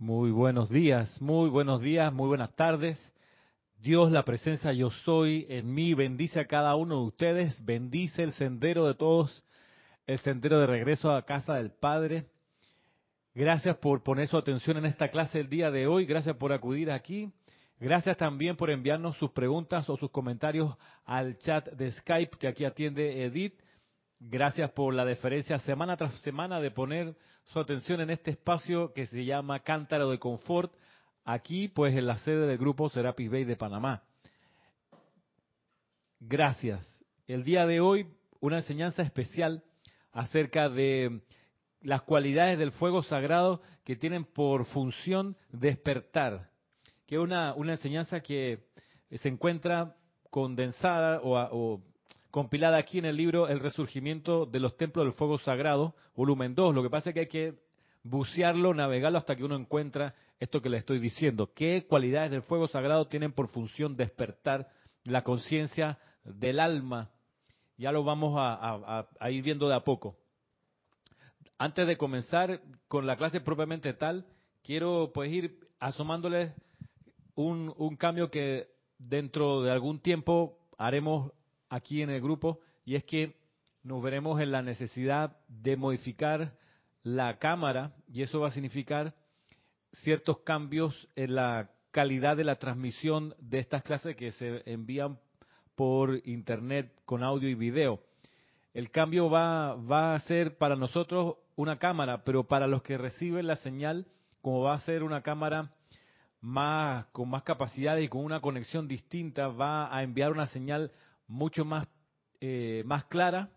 Muy buenos días, muy buenos días, muy buenas tardes. Dios, la presencia yo soy en mí, bendice a cada uno de ustedes, bendice el sendero de todos, el sendero de regreso a casa del Padre. Gracias por poner su atención en esta clase el día de hoy, gracias por acudir aquí. Gracias también por enviarnos sus preguntas o sus comentarios al chat de Skype que aquí atiende Edith. Gracias por la deferencia semana tras semana de poner su atención en este espacio que se llama Cántaro de Confort, aquí pues en la sede del grupo Serapis Bay de Panamá. Gracias. El día de hoy una enseñanza especial acerca de las cualidades del fuego sagrado que tienen por función despertar, que es una, una enseñanza que se encuentra condensada o, o compilada aquí en el libro El resurgimiento de los templos del fuego sagrado, volumen 2. Lo que pasa es que hay que bucearlo, navegarlo hasta que uno encuentra esto que le estoy diciendo. ¿Qué cualidades del fuego sagrado tienen por función despertar la conciencia del alma? Ya lo vamos a, ir viendo de a poco. Antes de comenzar con la clase propiamente tal, quiero pues ir asomándoles un cambio que dentro de algún tiempo haremos aquí en el grupo y es que nos veremos en la necesidad de modificar la cámara y eso va a significar ciertos cambios en la calidad de la transmisión de estas clases que se envían por internet con audio y video. El cambio va, va a ser para nosotros una cámara, pero para los que reciben la señal, como va a ser una cámara más con más capacidad y con una conexión distinta, va a enviar una señal mucho más, eh, más clara,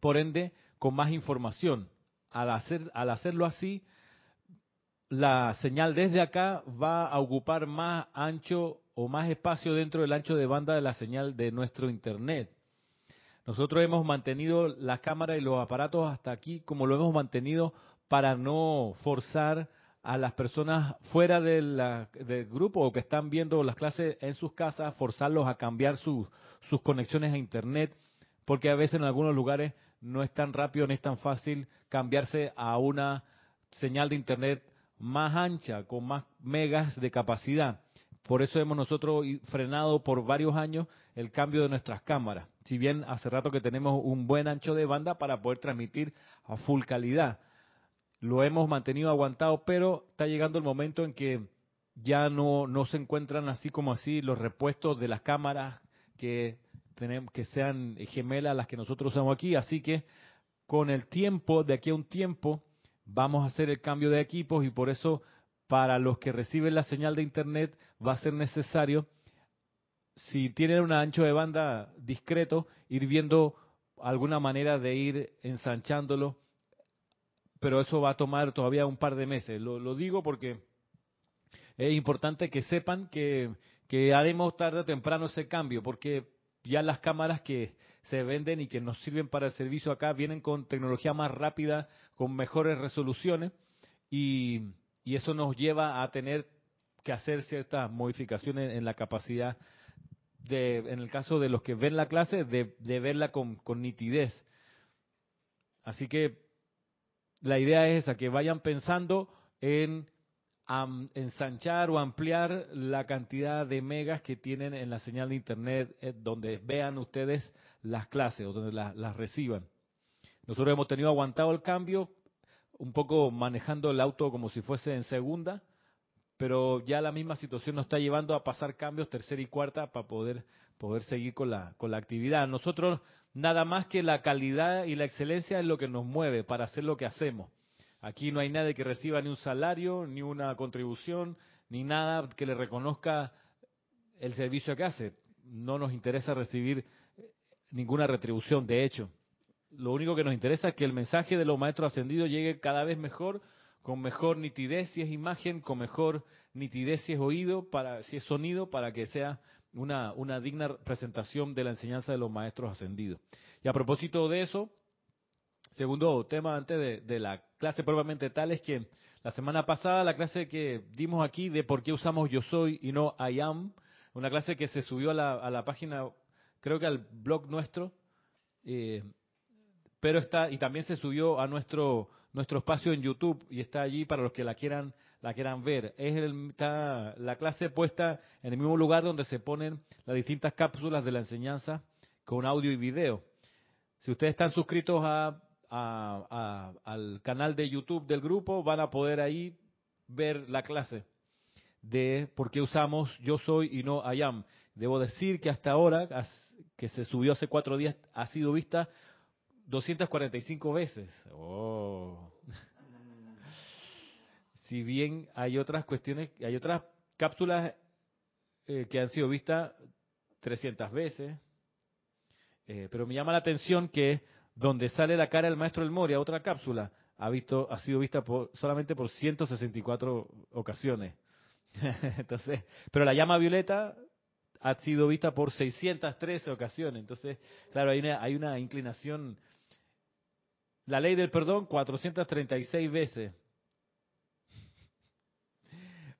por ende, con más información. Al, hacer, al hacerlo así, la señal desde acá va a ocupar más ancho o más espacio dentro del ancho de banda de la señal de nuestro Internet. Nosotros hemos mantenido la cámara y los aparatos hasta aquí como lo hemos mantenido para no forzar a las personas fuera del grupo o que están viendo las clases en sus casas, forzarlos a cambiar sus conexiones a Internet, porque a veces en algunos lugares no es tan rápido ni es tan fácil cambiarse a una señal de Internet más ancha, con más megas de capacidad. Por eso hemos nosotros frenado por varios años el cambio de nuestras cámaras. Si bien hace rato que tenemos un buen ancho de banda para poder transmitir a full calidad lo hemos mantenido aguantado, pero está llegando el momento en que ya no, no se encuentran así como así los repuestos de las cámaras que tenemos que sean gemelas las que nosotros usamos aquí, así que con el tiempo, de aquí a un tiempo, vamos a hacer el cambio de equipos y por eso para los que reciben la señal de internet va a ser necesario, si tienen un ancho de banda discreto, ir viendo alguna manera de ir ensanchándolo pero eso va a tomar todavía un par de meses. Lo, digo porque es importante que sepan que, haremos tarde o temprano ese cambio, porque ya las cámaras que se venden y que nos sirven para el servicio acá vienen con tecnología más rápida, con mejores resoluciones, y, eso nos lleva a tener que hacer ciertas modificaciones en la capacidad de, en el caso de los que ven la clase, de, verla con nitidez. Así que la idea es esa, que vayan pensando en ensanchar o ampliar la cantidad de megas que tienen en la señal de internet eh, donde vean ustedes las clases o donde las reciban. Nosotros hemos tenido aguantado el cambio, un poco manejando el auto como si fuese en segunda, pero ya la misma situación nos está llevando a pasar cambios tercera y cuarta para poder poder seguir con la con la actividad. Nosotros Nada más que la calidad y la excelencia es lo que nos mueve para hacer lo que hacemos. Aquí no hay nadie que reciba ni un salario, ni una contribución, ni nada que le reconozca el servicio que hace. No nos interesa recibir ninguna retribución, de hecho. Lo único que nos interesa es que el mensaje de los maestros ascendidos llegue cada vez mejor, con mejor nitidez si es imagen, con mejor nitidez si es oído, para, si es sonido, para que sea una, una digna presentación de la enseñanza de los maestros ascendidos. Y a propósito de eso, segundo tema antes de, la clase probablemente tal es que la semana pasada la clase que dimos aquí de por qué usamos yo soy y no I am, una clase que se subió a la, a la página, creo que al blog nuestro, eh, pero está, y también se subió a nuestro, nuestro espacio en YouTube y está allí para los que la quieran la quieran ver. Es está la clase puesta en el mismo lugar donde se ponen las distintas cápsulas de la enseñanza con audio y video. Si ustedes están suscritos al canal de YouTube del grupo, van a poder ahí ver la clase de por qué usamos yo soy y no I am. Debo decir que hasta ahora, que se subió hace cuatro días, ha sido vista 245 veces. Oh. Si bien hay otras cuestiones, hay otras cápsulas eh, que han sido vistas 300 veces, eh, pero me llama la atención que donde sale la cara del maestro El Moria, otra cápsula, ha visto, ha sido vista por, solamente por 164 ocasiones. Entonces, pero la llama violeta ha sido vista por 613 ocasiones. Entonces, claro, hay una, hay una inclinación. La ley del perdón, 436 veces.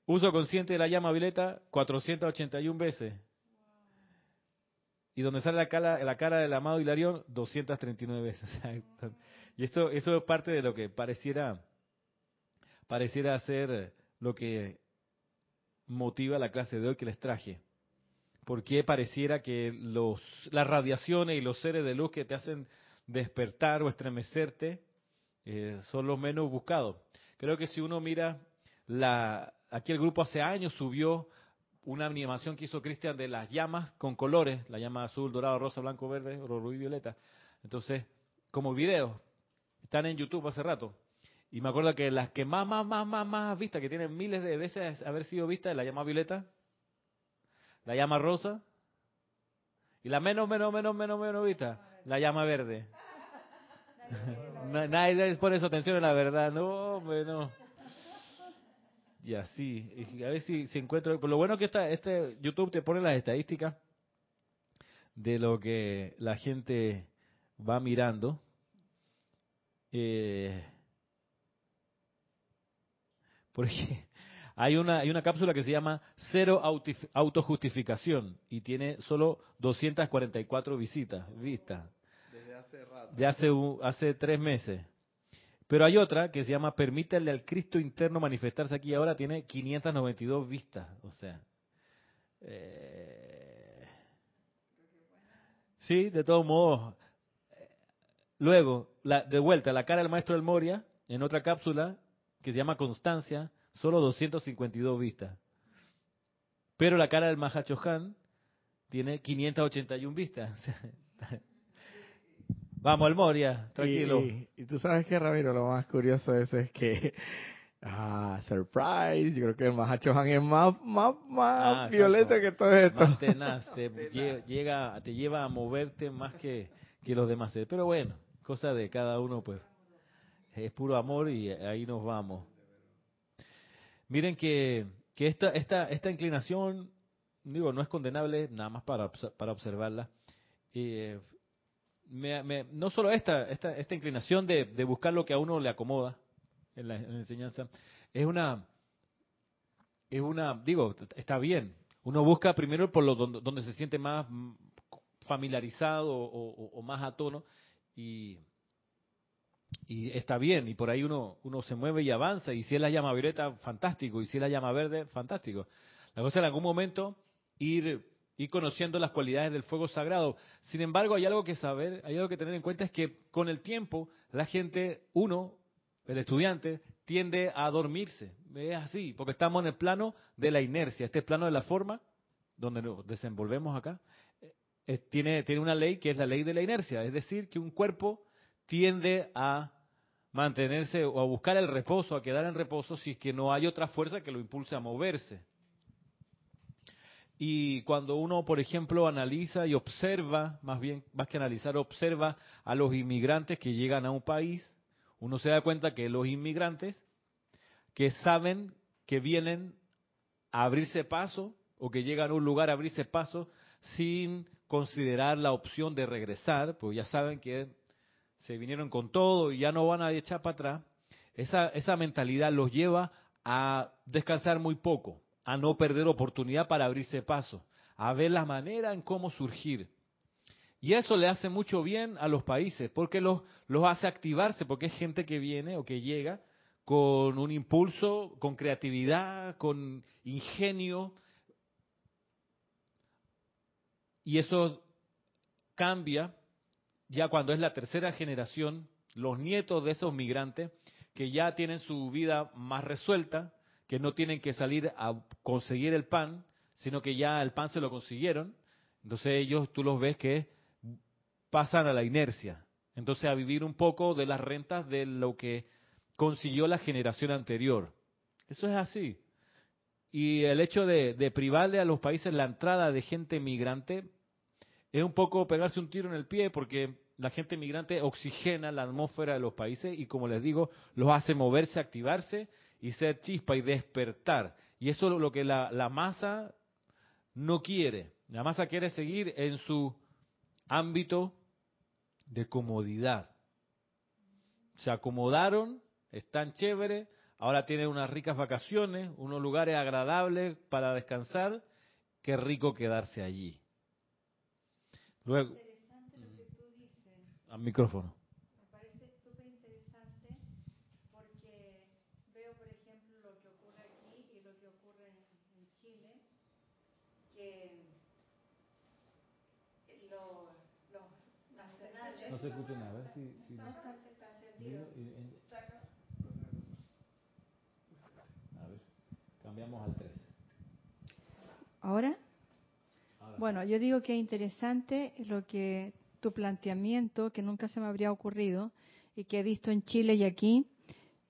Uso consciente de la llama violeta, 481 veces. Y donde sale la cara, la cara del amado Hilarión, 239 veces. y eso, eso es parte de lo que pareciera, pareciera ser lo que motiva la clase de hoy que les traje. Porque pareciera que los, las radiaciones y los seres de luz que te hacen despertar o estremecerte eh, son los menos buscados. Creo que si uno mira, la, aquí el grupo hace años subió una animación que hizo Cristian de las llamas con colores, la llama azul, dorado, rosa, blanco, verde, rubí, violeta. Entonces, como video, están en YouTube hace rato. Y me acuerdo que las que más, más, más, más, más vistas, que tienen miles de veces haber sido vistas, la llama violeta, la llama rosa, y la menos, menos, menos, menos, menos vista, la llama verde. Nadie pone su atención en la verdad, no, bueno y así. Y a ver si, si encuentro. Por lo bueno que está, este YouTube te pone las estadísticas de lo que la gente va mirando. Eh, porque hay una, hay una cápsula que se llama Cero Autojustificación y tiene solo 244 visitas, vistas. Desde hace rato. De hace, hace tres meses. Pero hay otra que se llama Permítale al Cristo interno manifestarse aquí ahora, tiene 592 vistas. O sea. Eh, sí, de todos modos. Luego, la, de vuelta, la cara del maestro del Moria, en otra cápsula que se llama Constancia, solo 252 vistas. Pero la cara del Mahachohan tiene 581 vistas. Vamos al Moria, tranquilo. Y, tú sabes que, Ramiro, lo más curioso de eso es que, ah, surprise, yo creo que el Mahachohan es más, más, más ah, violento que todo esto. Más tenaz, te, Llega, te lleva a moverte más que, que los demás. Pero bueno, cosa de cada uno, pues, es puro amor y ahí nos vamos. Miren que, que esta, esta, esta inclinación, digo, no es condenable, nada más para, para observarla. Eh, no solo esta, esta, esta inclinación de, buscar lo que a uno le acomoda en la, enseñanza, es una, es una, digo, está bien. Uno busca primero por lo donde, se siente más familiarizado o, más a tono y, y está bien. Y por ahí uno, uno se mueve y avanza. Y si es la llama violeta, fantástico. Y si es la llama verde, fantástico. La cosa en algún momento ir y conociendo las cualidades del fuego sagrado. Sin embargo, hay algo que saber, hay algo que tener en cuenta, es que con el tiempo la gente, uno, el estudiante, tiende a dormirse. Es así, porque estamos en el plano de la inercia, este plano de la forma, donde nos desenvolvemos acá, eh, tiene, tiene una ley que es la ley de la inercia, es decir, que un cuerpo tiende a mantenerse o a buscar el reposo, a quedar en reposo, si es que no hay otra fuerza que lo impulse a moverse. Y cuando uno, por ejemplo, analiza y observa, más bien, más que analizar, observa a los inmigrantes que llegan a un país, uno se da cuenta que los inmigrantes que saben que vienen a abrirse paso o que llegan a un lugar a abrirse paso sin considerar la opción de regresar, pues ya saben que se vinieron con todo y ya no van a echar para atrás, esa, esa mentalidad los lleva a descansar muy poco a no perder oportunidad para abrirse paso, a ver la manera en cómo surgir. Y eso le hace mucho bien a los países, porque los, los hace activarse, porque es gente que viene o que llega con un impulso, con creatividad, con ingenio. Y eso cambia ya cuando es la tercera generación, los nietos de esos migrantes que ya tienen su vida más resuelta, que no tienen que salir a conseguir el pan, sino que ya el pan se lo consiguieron. Entonces ellos, tú los ves que pasan a la inercia. Entonces a vivir un poco de las rentas de lo que consiguió la generación anterior. Eso es así. Y el hecho de, privarle a los países la entrada de gente migrante es un poco pegarse un tiro en el pie porque la gente migrante oxigena la atmósfera de los países y como les digo, los hace moverse, activarse y ser chispa y despertar. Y eso es lo que la, la masa no quiere. La masa quiere seguir en su ámbito de comodidad. Se acomodaron están chéveres, ahora tienen unas ricas vacaciones, unos lugares agradables para descansar, qué rico quedarse allí. Luego, al micrófono. Me parece súper interesante porque veo, por ejemplo, lo que ocurre aquí y lo que ocurre en, Chile, que los nacionales... No se escucha nada, a ver si... No está, encendido. Cambiamos al 3. ¿Ahora? Bueno, yo digo que es interesante lo que tu planteamiento, que nunca se me habría ocurrido y que he visto en Chile y aquí,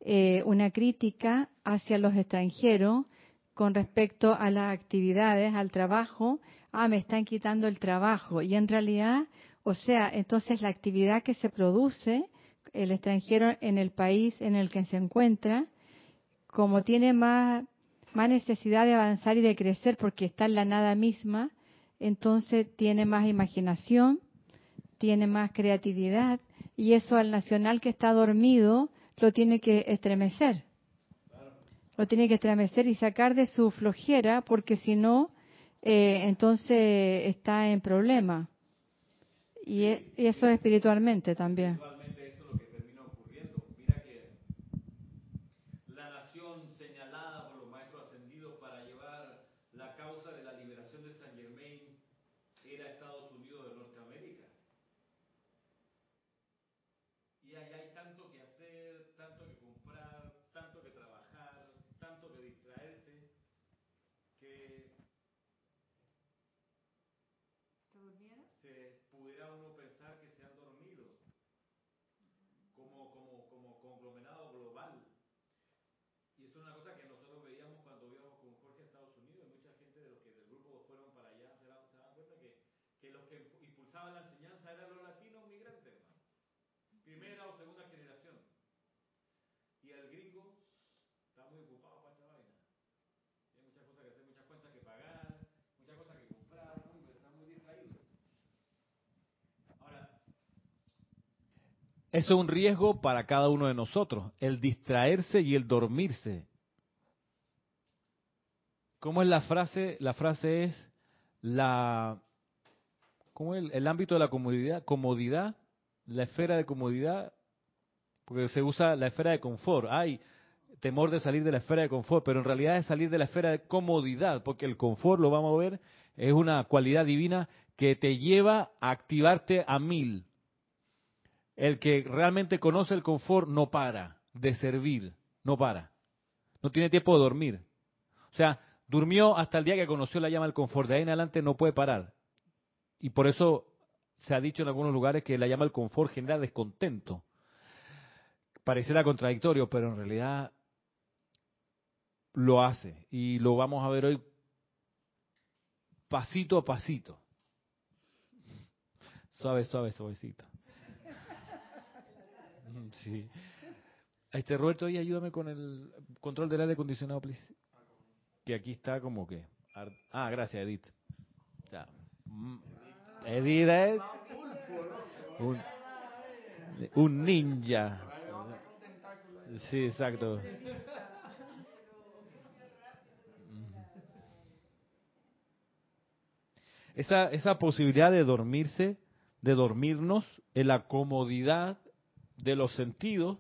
eh, una crítica hacia los extranjeros con respecto a las actividades, al trabajo. Ah, me están quitando el trabajo. Y en realidad, o sea, entonces la actividad que se produce, el extranjero en el país en el que se encuentra, como tiene más más necesidad de avanzar y de crecer porque está en la nada misma, entonces tiene más imaginación, tiene más creatividad y eso al nacional que está dormido lo tiene que estremecer. Lo tiene que estremecer y sacar de su flojera porque si no, eh, entonces está en problema. Y, e, y eso espiritualmente también. Eso es un riesgo para cada uno de nosotros, el distraerse y el dormirse. ¿Cómo es la frase? La frase es la ¿cómo es el, ámbito de la comodidad, comodidad, la esfera de comodidad, porque se usa la esfera de confort. Hay temor de salir de la esfera de confort, pero en realidad es salir de la esfera de comodidad, porque el confort, lo vamos a ver, es una cualidad divina que te lleva a activarte a mil. El que realmente conoce el confort no para de servir, no para. No tiene tiempo de dormir. O sea, durmió hasta el día que conoció la llama del confort. De ahí en adelante no puede parar. Y por eso se ha dicho en algunos lugares que la llama del confort genera descontento. Pareciera contradictorio, pero en realidad lo hace. Y lo vamos a ver hoy pasito a pasito. Suave, suave, suavecito. Sí. Este Roberto, y ayúdame con el control del aire acondicionado, please. Que aquí está como que. Ah, gracias, Edith. Mm, Edith es un, un ninja. Sí, exacto. Esa, esa posibilidad de dormirse de dormirnos en la comodidad de los sentidos,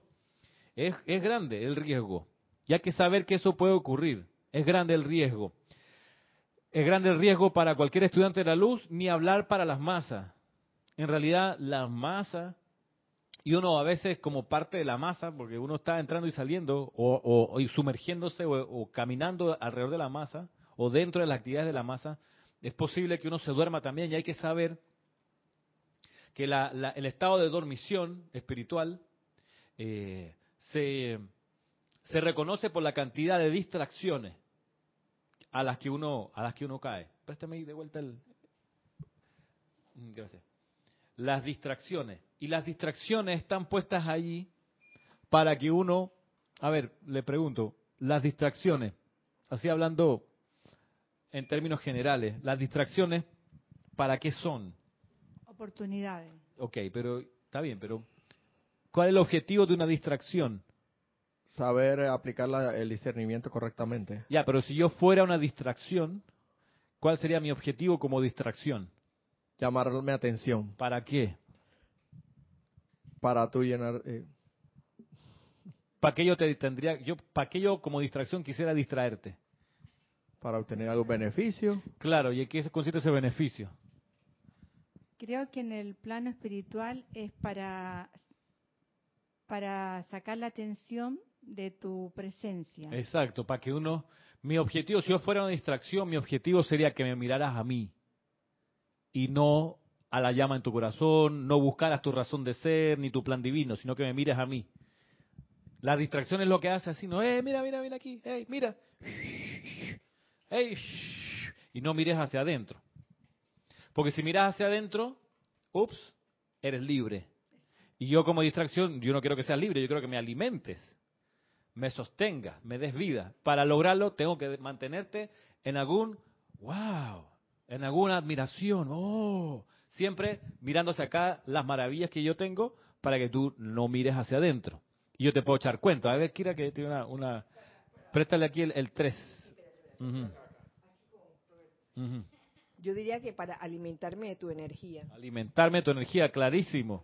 es, es grande el riesgo. Y hay que saber que eso puede ocurrir. Es grande el riesgo. Es grande el riesgo para cualquier estudiante de la luz, ni hablar para las masas. En realidad, las masas, y uno a veces como parte de la masa, porque uno está entrando y saliendo, o, sumergiéndose o, caminando alrededor de la masa, o dentro de las actividades de la masa, es posible que uno se duerma también y hay que saber que el estado de dormición espiritual eh, se, se reconoce por la cantidad de distracciones a las que uno a las que uno cae. Préstame ahí de vuelta el mm, Gracias. Las distracciones y las distracciones están puestas allí para que uno, a ver, le pregunto, las distracciones, así hablando en términos generales, las distracciones ¿para qué son? Oportunidades. Ok, pero está bien, pero ¿cuál es el objetivo de una distracción? saber aplicar el discernimiento correctamente. Ya, pero si yo fuera una distracción, ¿cuál sería mi objetivo como distracción? Llamarme atención. ¿Para qué? Para tú llenar... Eh, ¿Para qué yo te tendría, yo, para qué yo como distracción quisiera distraerte? Para obtener algún beneficio. Claro, ¿y en qué consiste ese beneficio? Creo que en el plano espiritual es para, para sacar la atención de tu presencia. Exacto, para que uno, mi objetivo, si yo fuera una distracción, mi objetivo sería que me miraras a mí y no a la llama en tu corazón, no buscaras tu razón de ser ni tu plan divino, sino que me mires a mí. La distracción es lo que hace así, no, eh, mira, mira, mira aquí, hey, mira, hey, y no mires hacia adentro. Porque si miras hacia adentro, ups, eres libre. Y yo como distracción, yo no quiero que seas libre, yo quiero que me alimentes me sostenga, me des vida. Para lograrlo tengo que mantenerte en algún wow, en alguna admiración, oh, siempre mirándose acá las maravillas que yo tengo para que tú no mires hacia adentro. Y yo te puedo echar cuenta. A ver, Kira, que tiene una... una... Préstale aquí el 3. Yo diría que para alimentarme de tu energía. Alimentarme de tu energía, clarísimo.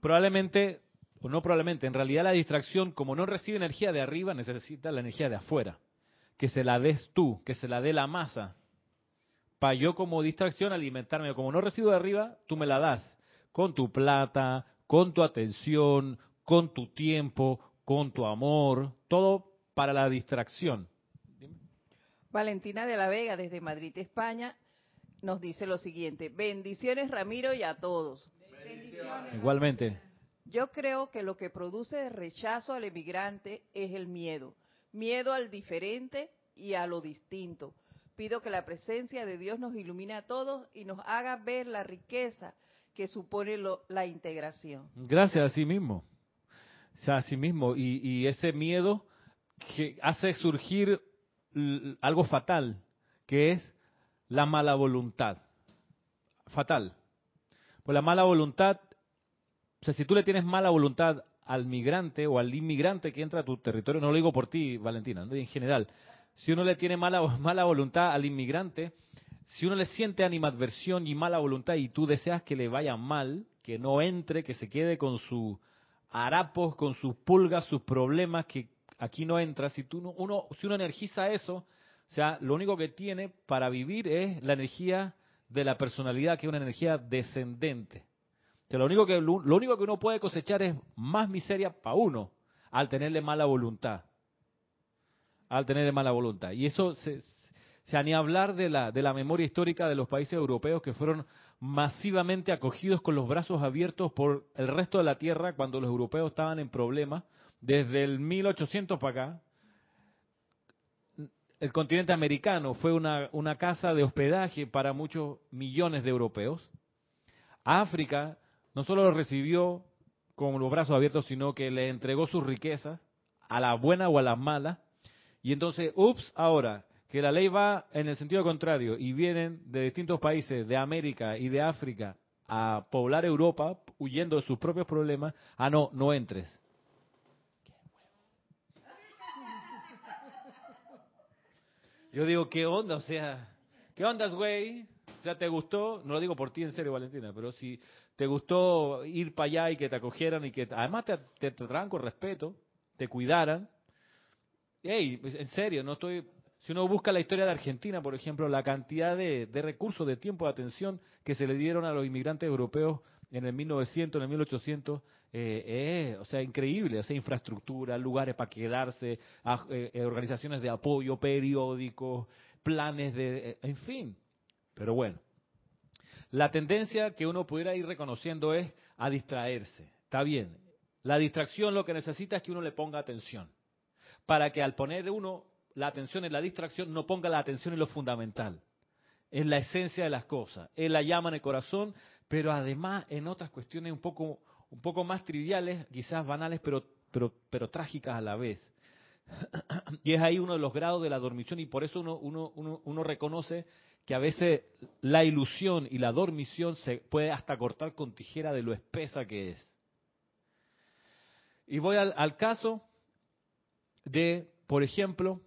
Probablemente o no probablemente, en realidad la distracción, como no recibe energía de arriba, necesita la energía de afuera. Que se la des tú, que se la dé la masa. Para yo como distracción alimentarme, como no recibo de arriba, tú me la das. Con tu plata, con tu atención, con tu tiempo, con tu amor, todo para la distracción. Valentina de la Vega, desde Madrid, España, nos dice lo siguiente. Bendiciones, Ramiro, y a todos. Igualmente. Yo creo que lo que produce rechazo al emigrante es el miedo, miedo al diferente y a lo distinto. Pido que la presencia de Dios nos ilumine a todos y nos haga ver la riqueza que supone la integración. Gracias a sí mismo. O sea, a sí mismo. Y, y ese miedo que hace surgir algo fatal, que es la mala voluntad. Fatal. Pues la mala voluntad o sea, si tú le tienes mala voluntad al migrante o al inmigrante que entra a tu territorio, no lo digo por ti, Valentina, en general, si uno le tiene mala, mala voluntad al inmigrante, si uno le siente animadversión y mala voluntad y tú deseas que le vaya mal, que no entre, que se quede con sus harapos, con sus pulgas, sus problemas, que aquí no entra, si, tú uno, si uno energiza eso, o sea, lo único que tiene para vivir es la energía de la personalidad, que es una energía descendente. Que lo único que lo único que uno puede cosechar es más miseria para uno al tenerle mala voluntad. Al tenerle mala voluntad. Y eso se, se ni hablar de la, de la memoria histórica de los países europeos que fueron masivamente acogidos con los brazos abiertos por el resto de la tierra cuando los europeos estaban en problemas. Desde el 1800 para acá, el continente americano fue una, casa de hospedaje para muchos millones de europeos. África no solo lo recibió con los brazos abiertos, sino que le entregó sus riquezas a la buena o a la mala. Y entonces, ups, ahora que la ley va en el sentido contrario y vienen de distintos países de América y de África a poblar Europa huyendo de sus propios problemas, ah, no, no entres. Yo digo, ¿qué onda? O sea, ¿qué onda, güey? O sea, te gustó, no lo digo por ti en serio, Valentina, pero si te gustó ir para allá y que te acogieran y que además te, te, trataran con respeto, te cuidaran. Hey, en serio, no estoy. Si uno busca la historia de Argentina, por ejemplo, la cantidad de recursos, de tiempo, de atención que se le dieron a los inmigrantes europeos en el 1900, en el 1800, eh, o sea, increíble, o sea, infraestructura, lugares para quedarse, eh, eh, organizaciones de apoyo, periódicos, planes de, en fin. Pero bueno, la tendencia que uno pudiera ir reconociendo es a distraerse. Está bien. La distracción lo que necesita es que uno le ponga atención. Para que al poner uno la atención en la distracción no ponga la atención en lo fundamental. Es la esencia de las cosas. Es la llama en el corazón, pero además en otras cuestiones un poco, un poco más triviales, quizás banales, pero, pero, pero trágicas a la vez. y es ahí uno de los grados de la dormición y por eso uno, uno, uno, reconoce que a veces la ilusión y la dormición se puede hasta cortar con tijera de lo espesa que es. Y voy al caso de, por ejemplo,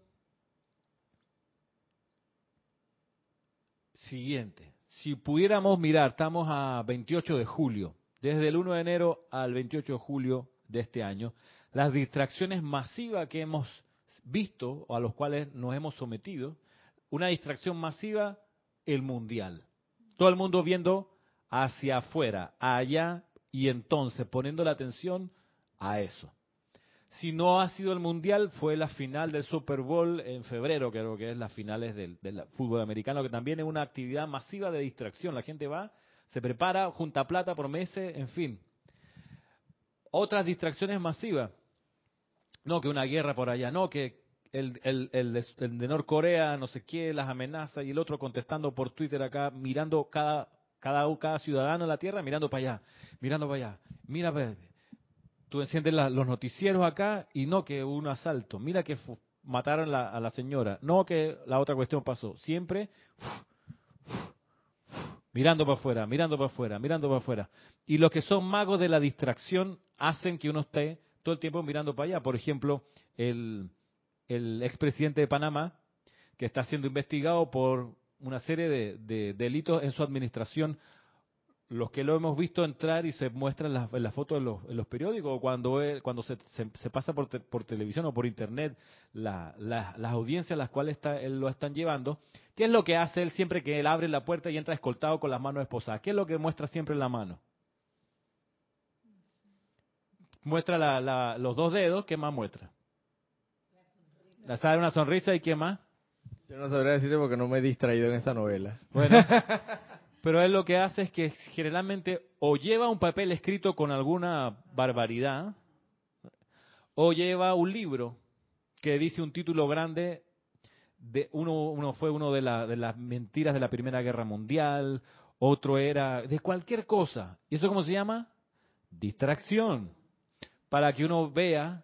siguiente. Si pudiéramos mirar, estamos a 28 de julio, desde el 1 de enero al 28 de julio de este año, las distracciones masivas que hemos visto o a los cuales nos hemos sometido, una distracción masiva el mundial. Todo el mundo viendo hacia afuera, allá y entonces poniendo la atención a eso. Si no ha sido el mundial, fue la final del Super Bowl en febrero, creo que es las finales del, fútbol americano, que también es una actividad masiva de distracción. La gente va, se prepara, junta plata por meses, en fin. Otras distracciones masivas. No, que una guerra por allá, no, que el, el, el, de Norcorea, no sé qué, las amenazas, y el otro contestando por Twitter acá, mirando cada, cada, cada ciudadano en la Tierra, mirando para allá, mirando para allá. Mira, tú enciendes los noticieros acá y no que hubo un asalto. Mira que mataron a la señora. No que la otra cuestión pasó. Siempre mirando para afuera, mirando para afuera, mirando para afuera. Y los que son magos de la distracción hacen que uno esté todo el tiempo mirando para allá. Por ejemplo, el el expresidente de Panamá, que está siendo investigado por una serie de, delitos en su administración, los que lo hemos visto entrar y se muestran las, en las fotos en los, periódicos, o cuando, cuando se, pasa por, televisión o por internet, las audiencias a las cuales está, él lo están llevando, ¿qué es lo que hace él siempre que él abre la puerta y entra escoltado con las manos esposadas? ¿Qué es lo que muestra siempre en la mano? Muestra los dos dedos, ¿qué más muestra? La sale una sonrisa y qué más. Yo no sabría decirte porque no me he distraído en esa novela. Bueno, pero él lo que hace es que generalmente o lleva un papel escrito con alguna barbaridad, o lleva un libro que dice un título grande de uno, uno fue uno de, la, de las mentiras de la Primera Guerra Mundial, otro era de cualquier cosa. ¿Y eso cómo se llama? Distracción. Para que uno vea,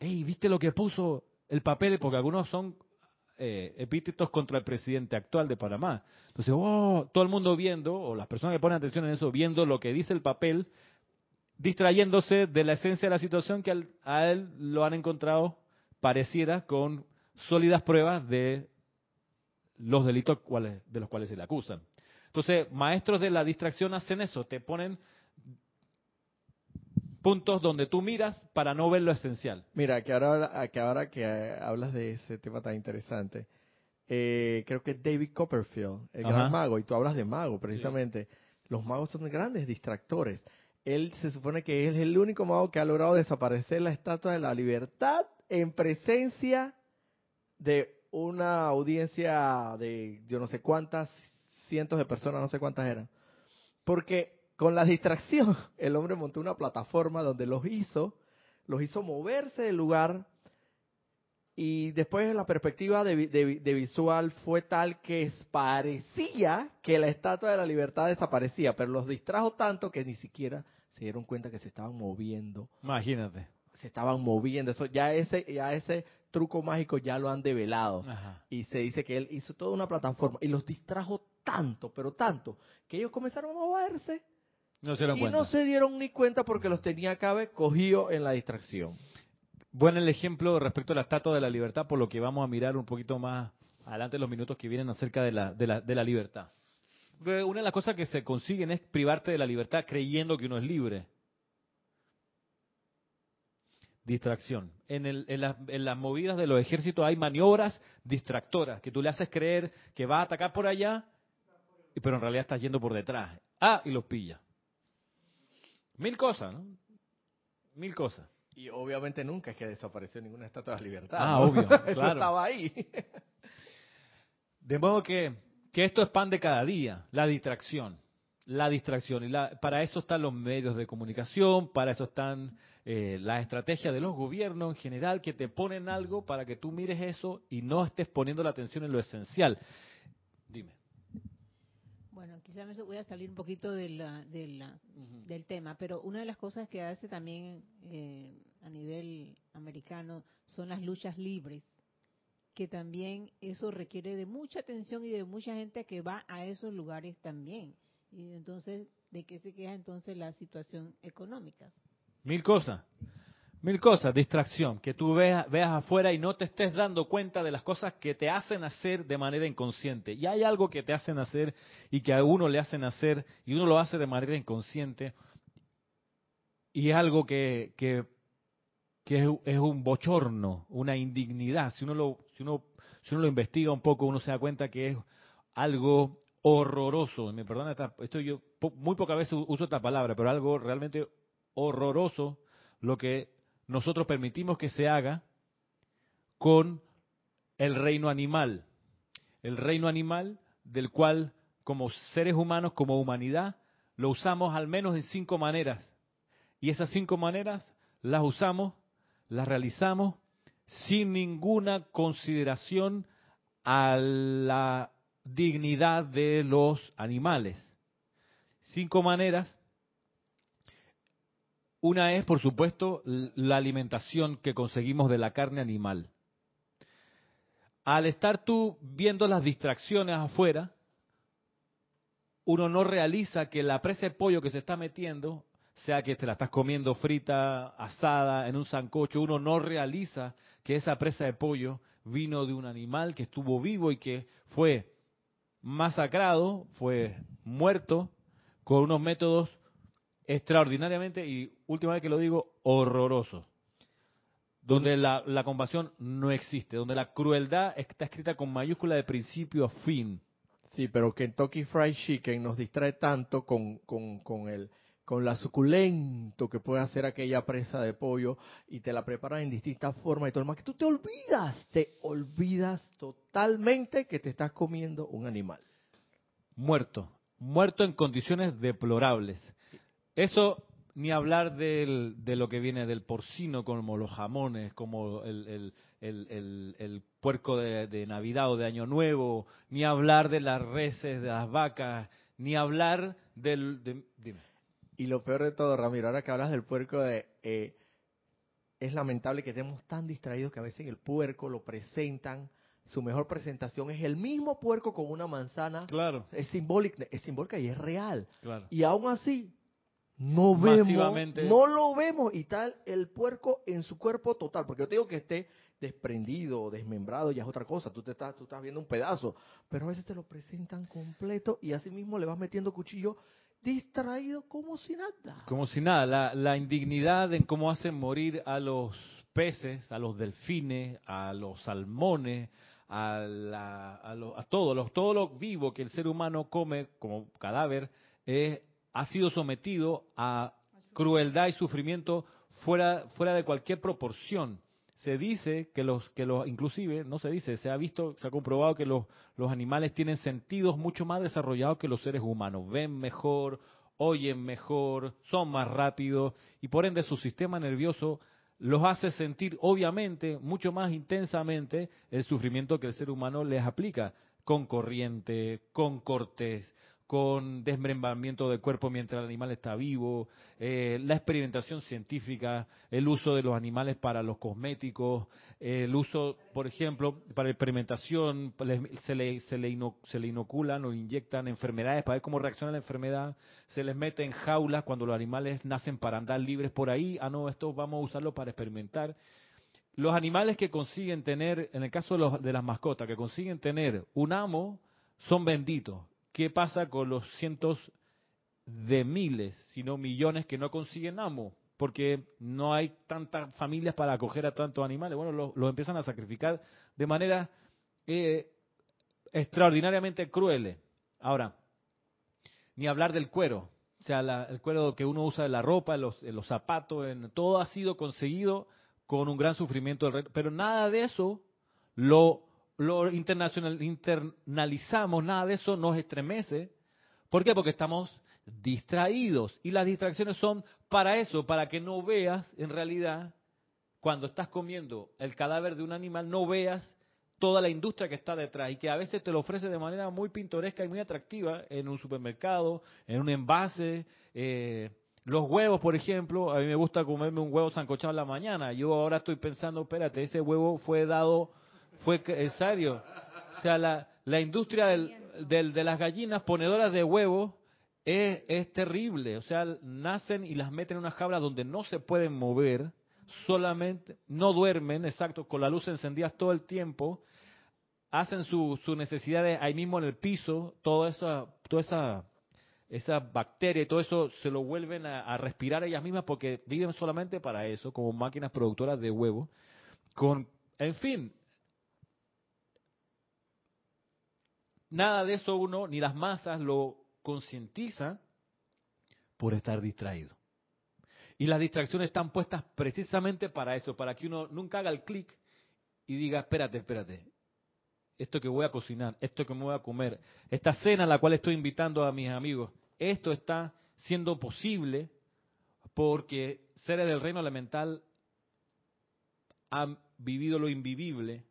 hey, ¿viste lo que puso el papel, porque algunos son eh, epítetos contra el presidente actual de Panamá. Entonces, oh, todo el mundo viendo, o las personas que ponen atención en eso, viendo lo que dice el papel, distrayéndose de la esencia de la situación que a él lo han encontrado, pareciera, con sólidas pruebas de los delitos de los cuales se le acusan. Entonces, maestros de la distracción hacen eso, te ponen puntos donde tú miras para no ver lo esencial. Mira, que ahora que, ahora que hablas de ese tema tan interesante, eh, creo que David Copperfield, el gran mago, y tú hablas de mago precisamente, los magos son grandes distractores. Él se supone que es el único mago que ha logrado desaparecer la estatua de la libertad en presencia de una audiencia de yo no sé cuántas cientos de personas, no sé cuántas eran. Porque con la distracción, el hombre montó una plataforma donde los hizo, los hizo moverse del lugar y después la perspectiva de, visual fue tal que parecía que la estatua de la libertad desaparecía, pero los distrajo tanto que ni siquiera se dieron cuenta que se estaban moviendo. Imagínate. Se estaban moviendo. Eso ya ese ya ese truco mágico ya lo han develado. Y se dice que él hizo toda una plataforma y los distrajo tanto, pero tanto, que ellos comenzaron a moverse y no se dieron ni cuenta porque los tenía Cabe cogido en la distracción. Bueno el ejemplo respecto a la Estatua de la Libertad, por lo que vamos a mirar un poquito más adelante los minutos que vienen acerca de la, de la, de la libertad. Una de las cosas que se consiguen es privarte de la libertad creyendo que uno es libre. Distracción. En, el, en, las movidas de los ejércitos hay maniobras distractoras que tú le haces creer que va a atacar por allá, pero en realidad estás yendo por detrás. Ah, y los pilla. Mil cosas, ¿no? Mil cosas. Y obviamente nunca es que desapareció ninguna estatua de libertad. Ah, obvio, claro. estaba ahí. De modo que, que esto es pan de cada día, la distracción. La distracción. Y la, para eso están los medios de comunicación, para eso están eh, las estrategias de los gobiernos en general, que te ponen algo para que tú mires eso y no estés poniendo la atención en lo esencial. Dime. Bueno, quizás me voy a salir un poquito de la, del tema, pero una de las cosas que hace también eh, a nivel americano son las luchas libres, que también eso requiere de mucha atención y de mucha gente que va a esos lugares también. Y entonces, ¿de qué se queja entonces la situación económica? Mil cosas. Mil cosas, distracción, que tú veas, veas afuera y no te estés dando cuenta de las cosas que te hacen hacer de manera inconsciente. Y hay algo que te hacen hacer y que a uno le hacen hacer y uno lo hace de manera inconsciente. Y es algo que, que, es, un bochorno, una indignidad. Si uno, lo, si, uno, si uno lo investiga un poco, uno se da cuenta que es algo horroroso. Me perdona, esto yo muy pocas veces uso esta palabra, pero algo realmente horroroso lo que nosotros permitimos que se haga con el reino animal. El reino animal del cual como seres humanos, como humanidad, lo usamos al menos en cinco maneras. Y esas cinco maneras las usamos, las realizamos sin ninguna consideración a la dignidad de los animales. Cinco maneras una es, por supuesto, la alimentación que conseguimos de la carne animal. Al estar tú viendo las distracciones afuera, uno no realiza que la presa de pollo que se está metiendo, sea que te la estás comiendo frita, asada, en un sancocho, uno no realiza que esa presa de pollo vino de un animal que estuvo vivo y que fue masacrado, fue muerto con unos métodos extraordinariamente, y última vez que lo digo, horroroso. Donde la, compasión no existe, donde la crueldad está escrita con mayúscula de principio a fin. Sí, pero Kentucky Fried Chicken nos distrae tanto con, con, con el con la suculento que puede hacer aquella presa de pollo y te la preparan en distintas formas y todo lo más, que tú te olvidas, te olvidas totalmente que te estás comiendo un animal. Muerto, muerto en condiciones deplorables. Eso ni hablar del, de lo que viene del porcino, como los jamones, como el, el, puerco de, Navidad o de Año Nuevo, ni hablar de las reses, de las vacas, ni hablar del... dime. Y lo peor de todo, Ramiro, ahora que hablas del puerco, de, eh, es lamentable que estemos tan distraídos que a veces el puerco lo presentan, su mejor presentación es el mismo puerco con una manzana. Claro. Es simbólica, es simbólica y es real. Claro. Y aún así, no vemos, no lo vemos. Y tal el puerco en su cuerpo total, porque yo te digo que esté desprendido desmembrado ya es otra cosa, tú te estás tú estás viendo un pedazo, pero a veces te lo presentan completo y así mismo le vas metiendo cuchillo distraído como si nada. Como si nada, la, la indignidad en cómo hacen morir a los peces, a los delfines, a los salmones, a, la, a, a todo, los, todo lo vivo que el ser humano come como cadáver, es ha sido sometido a crueldad y sufrimiento fuera, fuera de cualquier proporción. Se dice que los, que los, inclusive, no se dice, se ha visto, se ha comprobado que los, los animales tienen sentidos mucho más desarrollados que los seres humanos. Ven mejor, oyen mejor, son más rápidos y por ende su sistema nervioso los hace sentir obviamente mucho más intensamente el sufrimiento que el ser humano les aplica con corriente, con cortes, con desmembramiento del cuerpo mientras el animal está vivo, eh, la experimentación científica, el uso de los animales para los cosméticos, el uso, por ejemplo, para experimentación, se le, inoculan o inyectan enfermedades para ver cómo reacciona la enfermedad, se les mete en jaulas cuando los animales nacen para andar libres por ahí, ah no, esto vamos a usarlo para experimentar. Los animales que consiguen tener, en el caso de, los, de las mascotas, que consiguen tener un amo, son benditos ¿qué pasa con los cientos de miles, sino millones que no consiguen amo? Porque no hay tantas familias para acoger a tantos animales. Bueno, los lo empiezan a sacrificar de manera eh, extraordinariamente crueles. Ahora, ni hablar del cuero. O sea, el cuero que uno usa de la ropa, en los, los zapatos, en, todo ha sido conseguido con un gran sufrimiento del rey. Pero nada de eso lo, lo internacional, nada de eso nos estremece. ¿Por qué? Porque estamos distraídos. Y las distracciones son para eso, para que no veas en realidad, cuando estás comiendo el cadáver de un animal, no veas toda la industria que está detrás y que a veces te lo ofrece de manera muy pintoresca y muy atractiva en un supermercado, en un envase. Eh, los huevos, por ejemplo, a mí me gusta comerme un huevo sancochado en la mañana. Yo ahora estoy pensando, espérate, ese huevo fue dado, fue en serio. O sea, la, la industria del, del, de las gallinas ponedoras de huevos es, es terrible. O sea, nacen y las meten en una jaula donde no se pueden mover solamente, no duermen, exacto, con la luz encendida todo el tiempo, hacen sus su necesidades ahí mismo en el piso, toda esa, toda esa, esa bacteria y todo eso se lo vuelven a, respirar ellas mismas porque viven solamente para eso, como máquinas productoras de huevos. Con, en fin, nada de eso uno, ni las masas lo concientiza por estar distraído. Y las distracciones están puestas precisamente para eso, para que uno nunca haga el clic y diga, espérate, espérate, esto que voy a cocinar, esto que me voy a comer, esta cena a la cual estoy invitando a mis amigos, esto está siendo posible porque seres del reino elemental han vivido lo invivible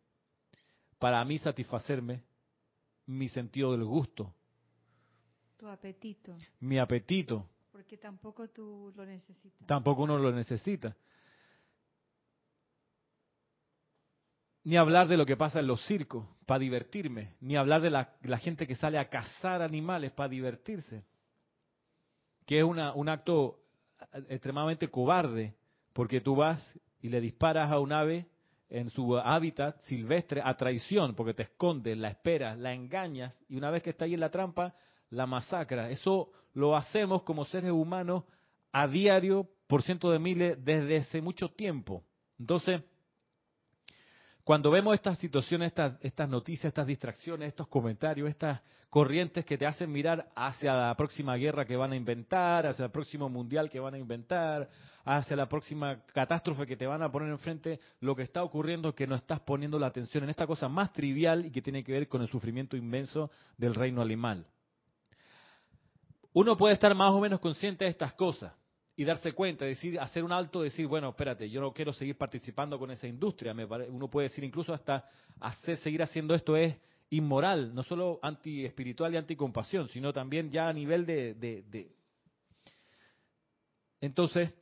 para mí satisfacerme mi sentido del gusto. Tu apetito. Mi apetito. Porque tampoco tú lo necesitas. Tampoco uno lo necesita. Ni hablar de lo que pasa en los circos para divertirme, ni hablar de la, gente que sale a cazar animales para divertirse, que es una, un acto extremadamente cobarde, porque tú vas y le disparas a un ave en su hábitat silvestre a traición, porque te escondes, la esperas, la engañas, y una vez que está ahí en la trampa, la masacra. Eso lo hacemos como seres humanos a diario por cientos de miles desde hace mucho tiempo. Entonces, cuando vemos estas situaciones, estas, noticias, estas distracciones, estos comentarios, estas corrientes que te hacen mirar hacia la próxima guerra que van a inventar, hacia el próximo mundial que van a inventar, hacia la próxima catástrofe que te van a poner enfrente, lo que está ocurriendo es que no estás poniendo la atención en esta cosa más trivial y que tiene que ver con el sufrimiento inmenso del reino animal. Uno puede estar más o menos consciente de estas cosas y darse cuenta, decir, hacer un alto, decir, bueno, espérate, yo no quiero seguir participando con esa industria. uno puede decir incluso hasta hacer, seguir haciendo esto es inmoral, no solo anti espiritual y anti compasión, sino también ya a nivel de, de... entonces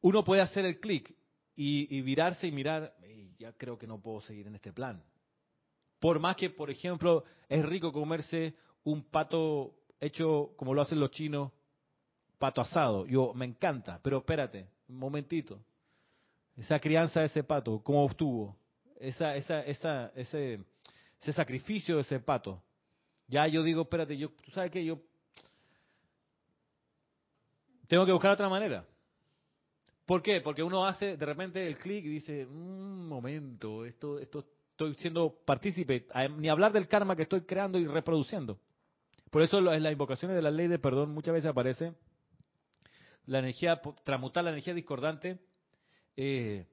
uno puede hacer el clic y, virarse y mirar, ya creo que no puedo seguir en este plan. Por más que, por ejemplo, es rico comerse un pato hecho como lo hacen los chinos, pato asado. Yo, me encanta, pero espérate, un momentito. Esa crianza de ese pato, ¿cómo obtuvo? Esa, esa, esa, ese, ese sacrificio de ese pato. Ya yo digo, espérate, yo, tú sabes que yo tengo que buscar otra manera. ¿Por qué? Porque uno hace de repente el clic y dice, un momento, esto, esto estoy siendo partícipe, ni hablar del karma que estoy creando y reproduciendo. Por eso en las invocaciones de la ley de perdón muchas veces aparece la energía, transmutar la energía discordante, eh,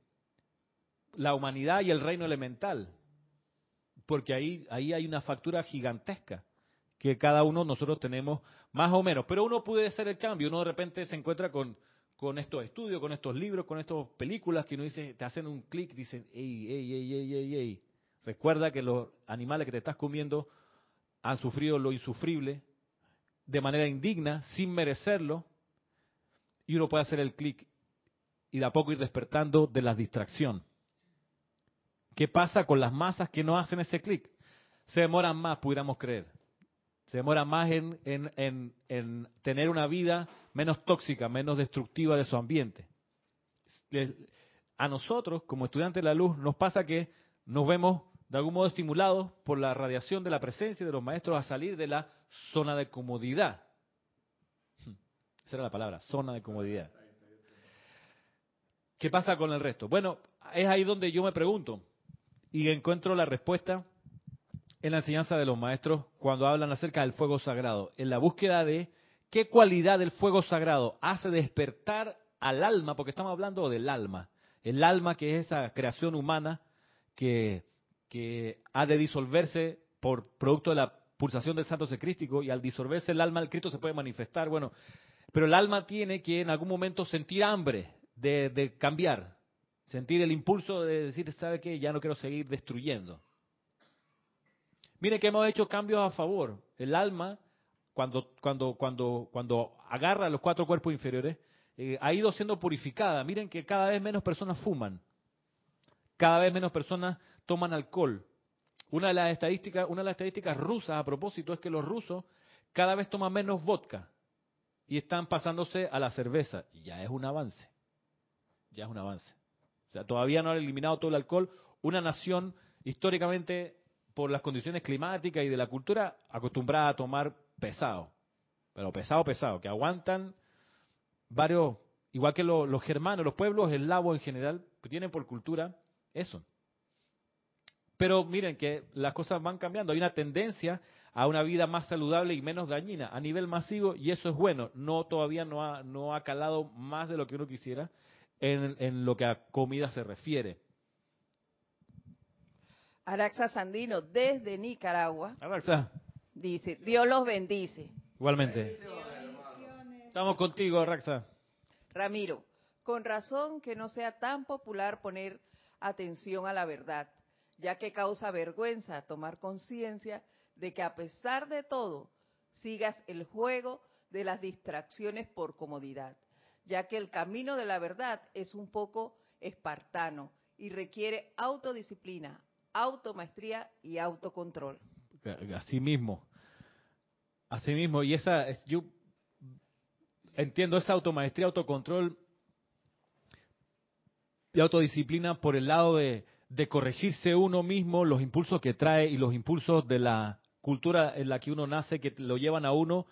la humanidad y el reino elemental. Porque ahí, ahí hay una factura gigantesca que cada uno nosotros tenemos más o menos. Pero uno puede hacer el cambio, uno de repente se encuentra con, con estos estudios, con estos libros, con estas películas que uno dice, te hacen un clic, dicen, ey, ey, ey, ey, ey, ey. Recuerda que los animales que te estás comiendo han sufrido lo insufrible de manera indigna, sin merecerlo, y uno puede hacer el clic y de a poco ir despertando de la distracción. ¿Qué pasa con las masas que no hacen ese clic? Se demoran más, pudiéramos creer. Se demoran más en, en, en, tener una vida menos tóxica, menos destructiva de su ambiente. A nosotros, como estudiantes de la luz, nos pasa que nos vemos de algún modo estimulados por la radiación de la presencia de los maestros a salir de la zona de comodidad. Esa era la palabra, zona de comodidad. ¿Qué pasa con el resto? Bueno, es ahí donde yo me pregunto y encuentro la respuesta en la enseñanza de los maestros cuando hablan acerca del fuego sagrado, en la búsqueda de qué cualidad del fuego sagrado hace despertar al alma, porque estamos hablando del alma, el alma que es esa creación humana que, que ha de disolverse por producto de la pulsación del santo secrístico y al disolverse el alma el Cristo se puede manifestar, bueno, pero el alma tiene que en algún momento sentir hambre de, cambiar, sentir el impulso de decir, ¿sabe qué? Ya no quiero seguir destruyendo. Mire que hemos hecho cambios a favor. El alma, cuando, cuando, cuando, cuando agarra los cuatro cuerpos inferiores, eh, ha ido siendo purificada. Miren que cada vez menos personas fuman. Cada vez menos personas toman alcohol. Una de las estadísticas, una de las estadísticas rusas a propósito es que los rusos cada vez toman menos vodka y están pasándose a la cerveza. Y ya es un avance. Ya es un avance. O sea, todavía no han eliminado todo el alcohol. Una nación históricamente por las condiciones climáticas y de la cultura acostumbrada a tomar pesado, pero pesado, pesado, que aguantan varios, igual que los germanos, los pueblos eslavos en general, que tienen por cultura eso. Pero miren que las cosas van cambiando, hay una tendencia a una vida más saludable y menos dañina a nivel masivo y eso es bueno. No todavía no ha, no ha calado más de lo que uno quisiera en, en lo que a comida se refiere. Araxa Sandino, desde Nicaragua. Araxa. Dice, Dios los bendice. Igualmente. Estamos contigo, Araxa. Ramiro, con razón que no sea tan popular poner atención a la verdad, ya que causa vergüenza tomar conciencia de que a pesar de todo, sigas el juego de las distracciones por comodidad, ya que el camino de la verdad es un poco espartano y requiere autodisciplina, automaestría y autocontrol. Así mismo. Así mismo. Y esa, yo entiendo esa automaestría, autocontrol y autodisciplina por el lado de, de corregirse uno mismo los impulsos que trae y los impulsos de la cultura en la que uno nace que lo llevan a uno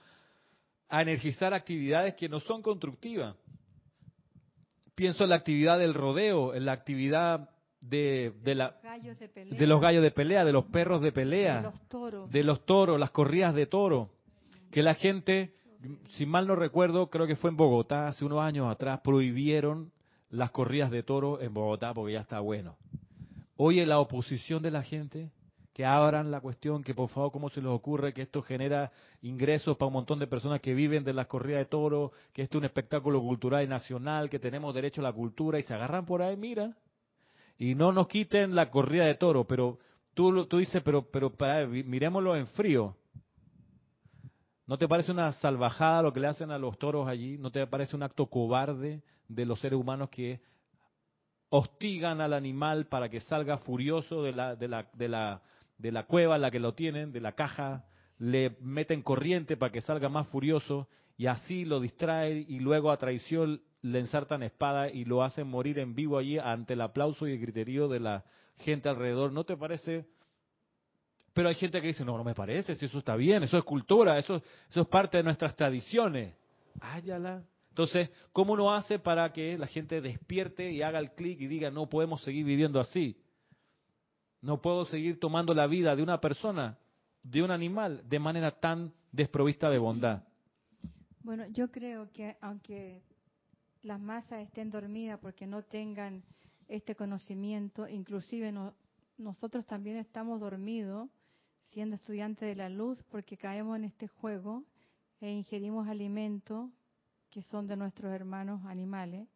a energizar actividades que no son constructivas. Pienso en la actividad del rodeo, en la actividad de, de, la, de, los gallos de pelea, de los perros de pelea, de los toros, de los toros las corridas de toro, que la gente, si mal no recuerdo, creo que fue en Bogotá, hace unos años atrás, prohibieron las corridas de toro en Bogotá porque ya está bueno. Oye, la oposición de la gente, que abran la cuestión, que por favor, ¿cómo se les ocurre que esto genera ingresos para un montón de personas que viven de las corridas de toro, que esto es un espectáculo cultural y nacional, que tenemos derecho a la cultura y se agarran por ahí, mira, y no nos quiten la corrida de toro, pero tú, tú dices, pero, pero para, miremoslo en frío. ¿No te parece una salvajada lo que le hacen a los toros allí? ¿No te parece un acto cobarde de los seres humanos que hostigan al animal para que salga furioso de la, de la, de la, de la cueva la que lo tienen, de la caja, le meten corriente para que salga más furioso y así lo distrae y luego a traición le ensartan espada y lo hacen morir en vivo allí ante el aplauso y el griterío de la gente alrededor. ¿No te parece? Pero hay gente que dice, no, no me parece, si eso está bien, eso es cultura, eso, eso es parte de nuestras tradiciones. Áyala. Entonces, ¿cómo uno hace para que la gente despierte y haga el clic y diga, no podemos seguir viviendo así? No puedo seguir tomando la vida de una persona, de un animal, de manera tan desprovista de bondad. Bueno, yo creo que aunque las masas estén dormidas porque no tengan este conocimiento, inclusive nosotros también estamos dormidos siendo estudiantes de la luz porque caemos en este juego e ingerimos alimentos que son de nuestros hermanos animales.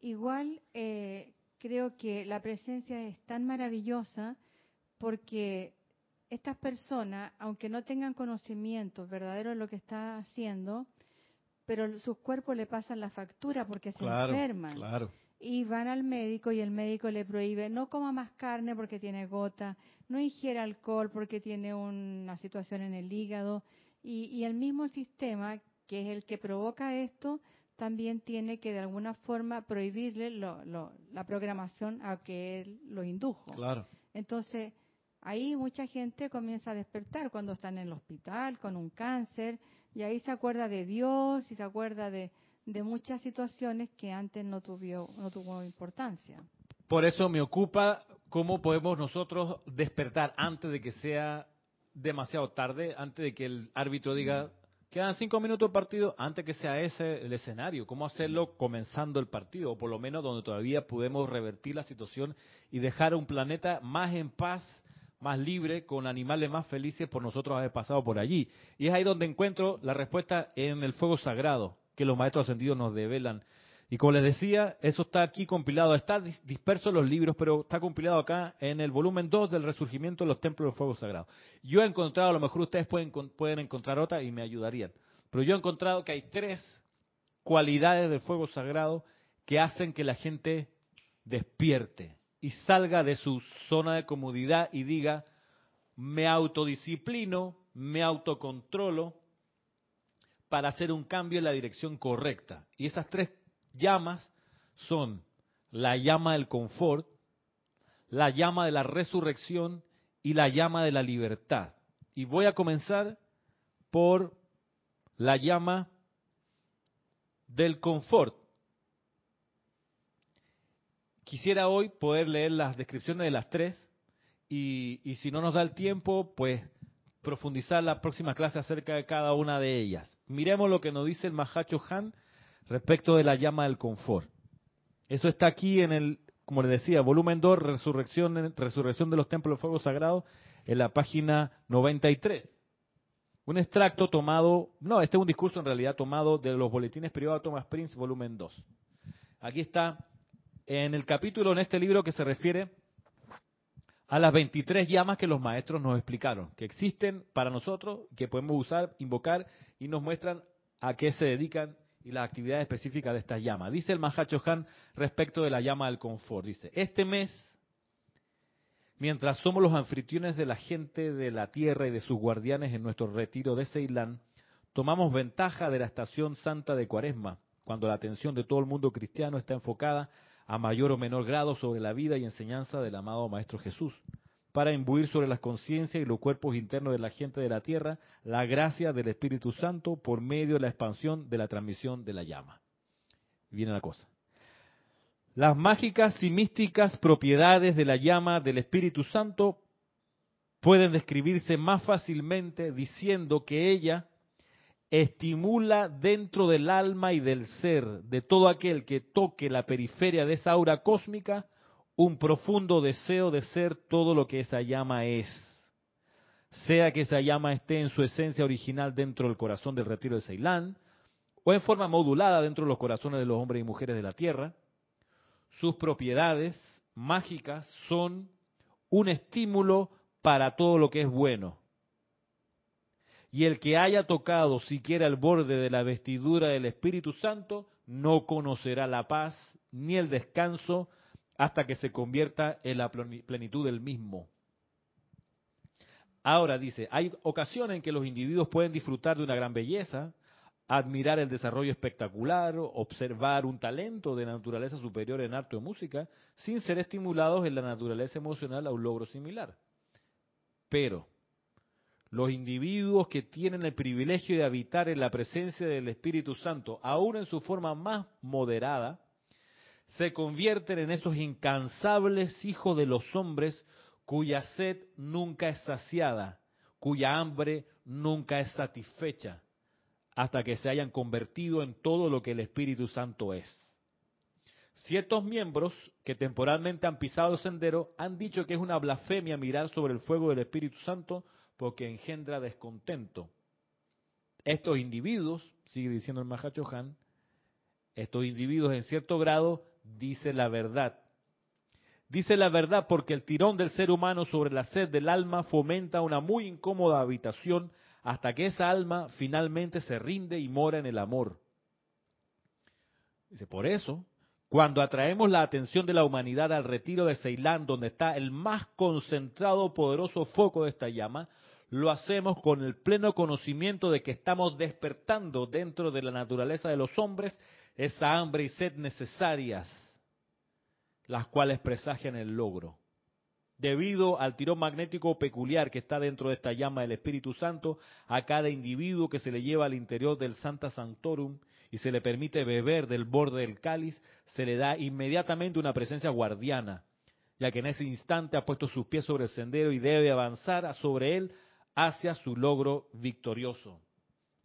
Igual eh, creo que la presencia es tan maravillosa porque estas personas, aunque no tengan conocimiento verdadero de lo que está haciendo, pero sus cuerpos le pasan la factura porque se enferman. Y van al médico y el médico le prohíbe, no coma más carne porque tiene gota, no ingiera alcohol porque tiene una situación en el hígado. Y, el mismo sistema, que es el que provoca esto, también tiene que de alguna forma prohibirle la programación a que él lo indujo. Claro. Entonces, ahí mucha gente comienza a despertar cuando están en el hospital con un cáncer y ahí se acuerda de Dios y se acuerda de, de muchas situaciones que antes no tuvo, no tuvo importancia. Por eso me ocupa cómo podemos nosotros despertar antes de que sea demasiado tarde, antes de que el árbitro diga, quedan cinco minutos de partido, antes que sea ese el escenario. ¿Cómo hacerlo comenzando el partido? O por lo menos donde todavía podemos revertir la situación y dejar un planeta más en paz, más libre, con animales más felices por nosotros haber pasado por allí. Y es ahí donde encuentro la respuesta en el fuego sagrado que los maestros ascendidos nos develan y como les decía, eso está aquí compilado, está disperso en los libros, pero está compilado acá en el volumen 2 del resurgimiento de los templos del fuego sagrado. Yo he encontrado, a lo mejor ustedes pueden, pueden encontrar otra y me ayudarían, pero yo he encontrado que hay tres cualidades del fuego sagrado que hacen que la gente despierte y salga de su zona de comodidad y diga, me autodisciplino, me autocontrolo para hacer un cambio en la dirección correcta. Y esas tres llamas son la llama del confort, la llama de la resurrección y la llama de la libertad. Y voy a comenzar por la llama del confort. Quisiera hoy poder leer las descripciones de las tres y, y si no nos da el tiempo, pues profundizar la próxima clase acerca de cada una de ellas. Miremos lo que nos dice el Mahacho Han respecto de la llama del confort. Eso está aquí en el, como les decía, volumen 2, Resurrección, Resurrección de los Templos de Fuego Sagrado, en la página 93. Un extracto tomado, no, este es un discurso en realidad tomado de los boletines privados de Thomas Prince, volumen 2. Aquí está, en el capítulo en este libro que se refiere a las 23 llamas que los maestros nos explicaron, que existen para nosotros, que podemos usar, invocar y nos muestran a qué se dedican y las actividades específicas de esta llama. Dice el Mahacho Han respecto de la llama del confort. Dice, este mes, mientras somos los anfitriones de la gente de la tierra y de sus guardianes en nuestro retiro de Ceilán, tomamos ventaja de la estación santa de Cuaresma, cuando la atención de todo el mundo cristiano está enfocada a mayor o menor grado sobre la vida y enseñanza del amado Maestro Jesús para imbuir sobre las conciencias y los cuerpos internos de la gente de la tierra la gracia del Espíritu Santo por medio de la expansión de la transmisión de la llama. Viene la cosa. Las mágicas y místicas propiedades de la llama del Espíritu Santo pueden describirse más fácilmente diciendo que ella estimula dentro del alma y del ser de todo aquel que toque la periferia de esa aura cósmica un profundo deseo de ser todo lo que esa llama es. Sea que esa llama esté en su esencia original dentro del corazón del retiro de Ceilán, o en forma modulada dentro de los corazones de los hombres y mujeres de la tierra, sus propiedades mágicas son un estímulo para todo lo que es bueno. Y el que haya tocado siquiera el borde de la vestidura del Espíritu Santo no conocerá la paz ni el descanso hasta que se convierta en la plenitud del mismo. Ahora dice, hay ocasiones en que los individuos pueden disfrutar de una gran belleza, admirar el desarrollo espectacular, observar un talento de naturaleza superior en arte o música, sin ser estimulados en la naturaleza emocional a un logro similar. Pero los individuos que tienen el privilegio de habitar en la presencia del Espíritu Santo, aún en su forma más moderada, se convierten en esos incansables hijos de los hombres cuya sed nunca es saciada, cuya hambre nunca es satisfecha, hasta que se hayan convertido en todo lo que el Espíritu Santo es. Ciertos miembros que temporalmente han pisado el sendero han dicho que es una blasfemia mirar sobre el fuego del Espíritu Santo porque engendra descontento. Estos individuos, sigue diciendo el Mahacho Han, estos individuos en cierto grado dice la verdad. Dice la verdad porque el tirón del ser humano sobre la sed del alma fomenta una muy incómoda habitación hasta que esa alma finalmente se rinde y mora en el amor. Por eso, cuando atraemos la atención de la humanidad al retiro de Ceilán, donde está el más concentrado, poderoso foco de esta llama, lo hacemos con el pleno conocimiento de que estamos despertando dentro de la naturaleza de los hombres esa hambre y sed necesarias, las cuales presagian el logro. debido al tirón magnético peculiar que está dentro de esta llama del Espíritu Santo, a cada individuo que se le lleva al interior del Santa Sanctorum y se le permite beber del borde del cáliz, se le da inmediatamente una presencia guardiana, ya que en ese instante ha puesto sus pies sobre el sendero y debe avanzar sobre él hacia su logro victorioso.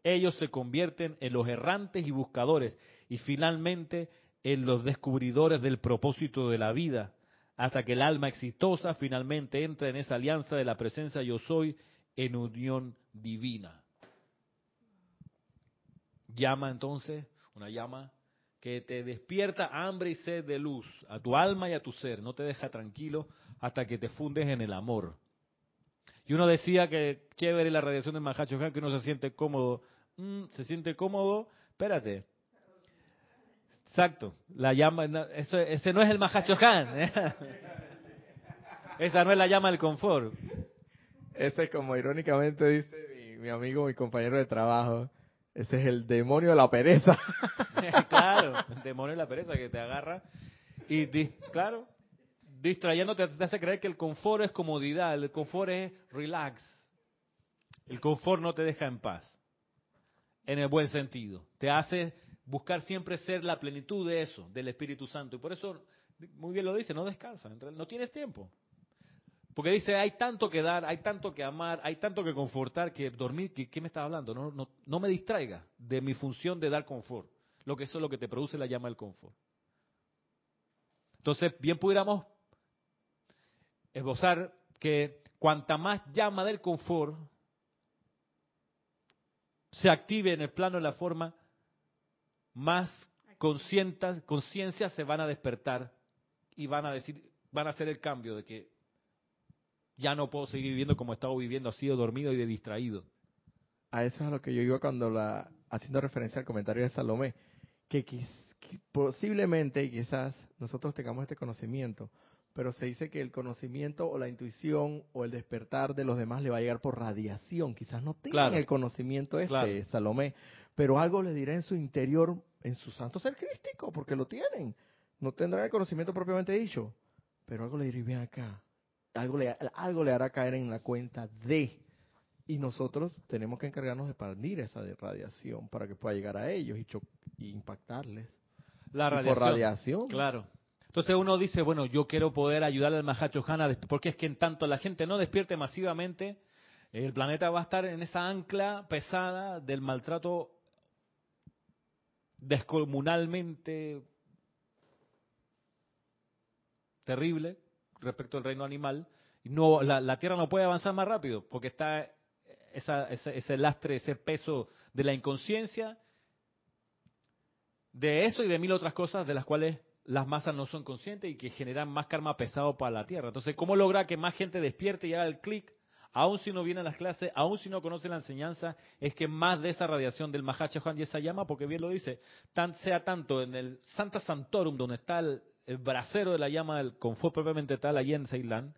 Ellos se convierten en los errantes y buscadores y finalmente en los descubridores del propósito de la vida, hasta que el alma exitosa finalmente entra en esa alianza de la presencia yo soy en unión divina. Llama entonces, una llama que te despierta hambre y sed de luz a tu alma y a tu ser, no te deja tranquilo hasta que te fundes en el amor. Y uno decía que chévere la radiación del Mahacho que uno se siente cómodo. Mm, se siente cómodo, espérate, Exacto, la llama, eso, ese no es el Mahachohan. ¿eh? Esa no es la llama del confort. Ese, como irónicamente dice mi, amigo, mi compañero de trabajo, ese es el demonio de la pereza. claro, el demonio de la pereza que te agarra y, claro, distrayéndote te hace creer que el confort es comodidad, el confort es relax. El confort no te deja en paz, en el buen sentido. Te hace buscar siempre ser la plenitud de eso, del Espíritu Santo. Y por eso, muy bien lo dice, no descansa, no tienes tiempo. Porque dice, hay tanto que dar, hay tanto que amar, hay tanto que confortar, que dormir, ¿qué me estás hablando? No, no, no me distraiga de mi función de dar confort. Lo que eso es lo que te produce la llama del confort. Entonces, bien pudiéramos esbozar que cuanta más llama del confort se active en el plano de la forma, más conciencias se van a despertar y van a decir, van a hacer el cambio de que ya no puedo seguir viviendo como he estado viviendo, así de dormido y de distraído. A eso es a lo que yo iba cuando la, haciendo referencia al comentario de Salomé, que, posiblemente quizás nosotros tengamos este conocimiento, pero se dice que el conocimiento o la intuición o el despertar de los demás le va a llegar por radiación. Quizás no tengan el conocimiento este, Salomé, pero algo le dirá en su interior, en su santo ser crístico, porque lo tienen. No tendrán el conocimiento propiamente dicho, pero algo le dirá, ven acá. Algo le, algo le hará caer en la cuenta de. Y nosotros tenemos que encargarnos de expandir esa radiación para que pueda llegar a ellos y, impactarles. La radiación. Claro. Entonces uno dice, bueno, yo quiero poder ayudarle al Mahacho Hana, porque es que en tanto la gente no despierte masivamente, el planeta va a estar en esa ancla pesada del maltrato descomunalmente terrible respecto al reino animal. No, la, Tierra no puede avanzar más rápido porque está ese lastre, ese peso de la inconsciencia, de eso y de mil otras cosas de las cuales las masas no son conscientes y que generan más karma pesado para la Tierra. Entonces, ¿cómo logra que más gente despierte y haga el clic, aun si no viene a las clases, aun si no conoce la enseñanza, es que más de esa radiación del Mahacha Juan y esa llama, porque bien lo dice, tan, sea tanto en el Santa Santorum, donde está el, brasero de la llama del confort propiamente tal, allí en Ceilán,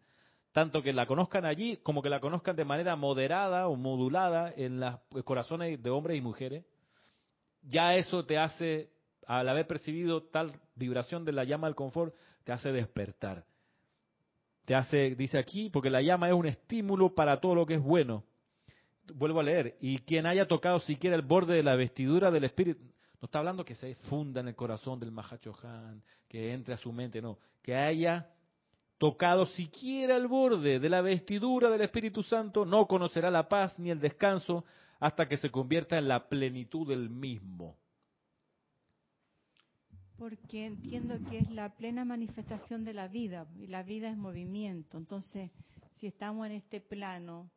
tanto que la conozcan allí como que la conozcan de manera moderada o modulada en los corazones de hombres y mujeres, ya eso te hace al haber percibido tal vibración de la llama del confort, te hace despertar. Te hace, dice aquí, porque la llama es un estímulo para todo lo que es bueno. Vuelvo a leer, y quien haya tocado siquiera el borde de la vestidura del espíritu, no está hablando que se funda en el corazón del Mahachohan, que entre a su mente, no, que haya tocado siquiera el borde de la vestidura del Espíritu Santo, no conocerá la paz ni el descanso hasta que se convierta en la plenitud del mismo porque entiendo que es la plena manifestación de la vida y la vida es movimiento. Entonces, si estamos en este plano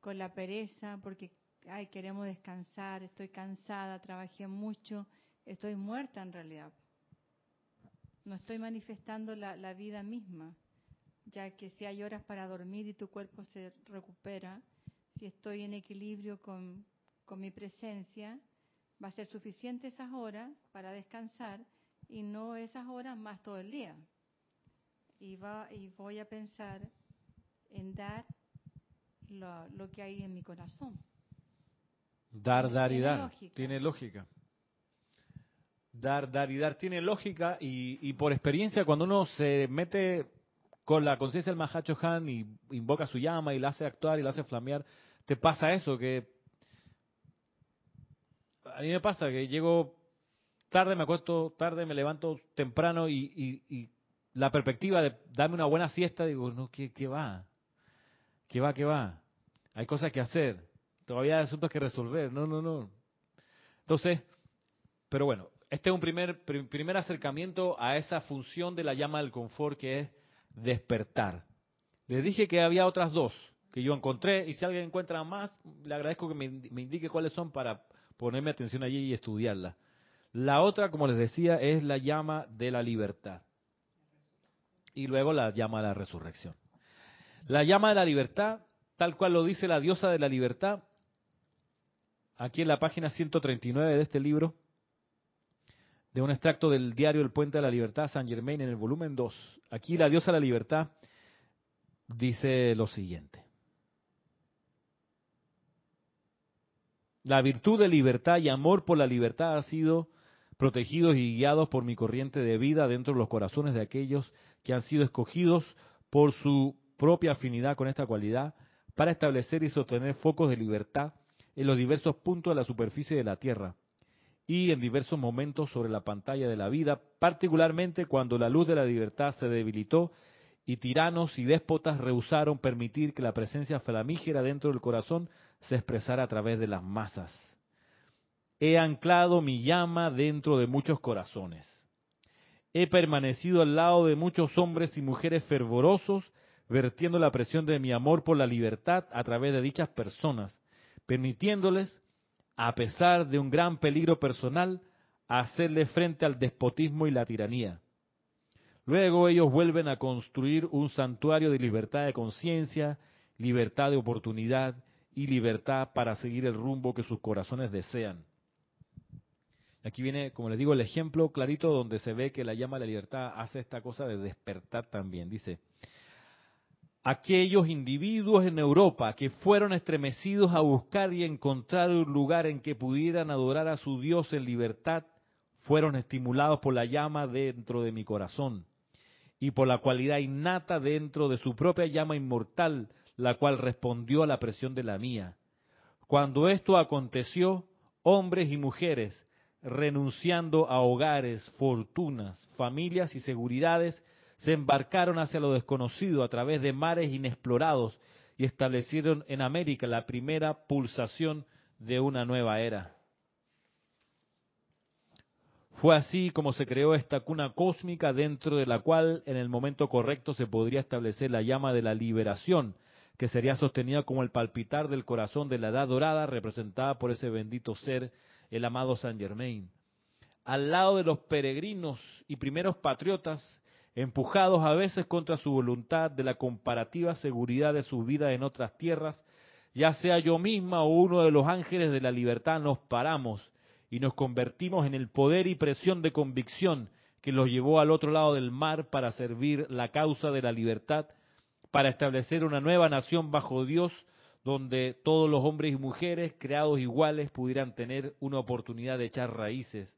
con la pereza, porque ay, queremos descansar, estoy cansada, trabajé mucho, estoy muerta en realidad. No estoy manifestando la, vida misma, ya que si hay horas para dormir y tu cuerpo se recupera, si estoy en equilibrio con, con mi presencia, va a ser suficiente esas horas para descansar y no esas horas más todo el día. Y, va, y voy a pensar en dar lo, lo que hay en mi corazón. Dar, dar y dar. Tiene lógica. Dar, dar y dar. Tiene lógica y, y por experiencia cuando uno se mete con la conciencia del Mahacho Han y invoca su llama y la hace actuar y la hace flamear, te pasa eso, que a mí me pasa que llego tarde, me acuesto tarde, me levanto temprano y, la perspectiva de darme una buena siesta, digo, no, ¿qué, qué va? ¿Qué va, qué va? Hay cosas que hacer, todavía hay asuntos que resolver, no, no, no. Entonces, pero bueno, este es un primer, primer acercamiento a esa función de la llama del confort que es despertar. Les dije que había otras dos que yo encontré y si alguien encuentra más, le agradezco que me, me indique cuáles son para ponerme atención allí y estudiarla. La otra, como les decía, es la llama de la libertad. Y luego la llama de la resurrección. La llama de la libertad, tal cual lo dice la diosa de la libertad, aquí en la página 139 de este libro, de un extracto del diario El Puente de la Libertad, San Germain, en el volumen 2. Aquí la diosa de la libertad dice lo siguiente. La virtud de libertad y amor por la libertad ha sido protegidos y guiados por mi corriente de vida dentro de los corazones de aquellos que han sido escogidos por su propia afinidad con esta cualidad para establecer y sostener focos de libertad en los diversos puntos de la superficie de la Tierra y en diversos momentos sobre la pantalla de la vida, particularmente cuando la luz de la libertad se debilitó y tiranos y déspotas rehusaron permitir que la presencia flamígera dentro del corazón se expresara a través de las masas. He anclado mi llama dentro de muchos corazones. He permanecido al lado de muchos hombres y mujeres fervorosos, vertiendo la presión de mi amor por la libertad a través de dichas personas, permitiéndoles, a pesar de un gran peligro personal, hacerle frente al despotismo y la tiranía. Luego ellos vuelven a construir un santuario de libertad de conciencia, libertad de oportunidad y libertad para seguir el rumbo que sus corazones desean. Aquí viene, como les digo, el ejemplo clarito donde se ve que la llama de la libertad hace esta cosa de despertar también. Dice, aquellos individuos en Europa que fueron estremecidos a buscar y encontrar un lugar en que pudieran adorar a su Dios en libertad, fueron estimulados por la llama dentro de mi corazón y por la cualidad innata dentro de su propia llama inmortal la cual respondió a la presión de la mía. Cuando esto aconteció, hombres y mujeres, renunciando a hogares, fortunas, familias y seguridades, se embarcaron hacia lo desconocido a través de mares inexplorados y establecieron en América la primera pulsación de una nueva era. Fue así como se creó esta cuna cósmica dentro de la cual en el momento correcto se podría establecer la llama de la liberación, que sería sostenida como el palpitar del corazón de la edad dorada representada por ese bendito ser, el amado San Germain. Al lado de los peregrinos y primeros patriotas, empujados a veces contra su voluntad de la comparativa seguridad de su vida en otras tierras, ya sea yo misma o uno de los ángeles de la libertad, nos paramos y nos convertimos en el poder y presión de convicción que los llevó al otro lado del mar para servir la causa de la libertad para establecer una nueva nación bajo Dios donde todos los hombres y mujeres creados iguales pudieran tener una oportunidad de echar raíces.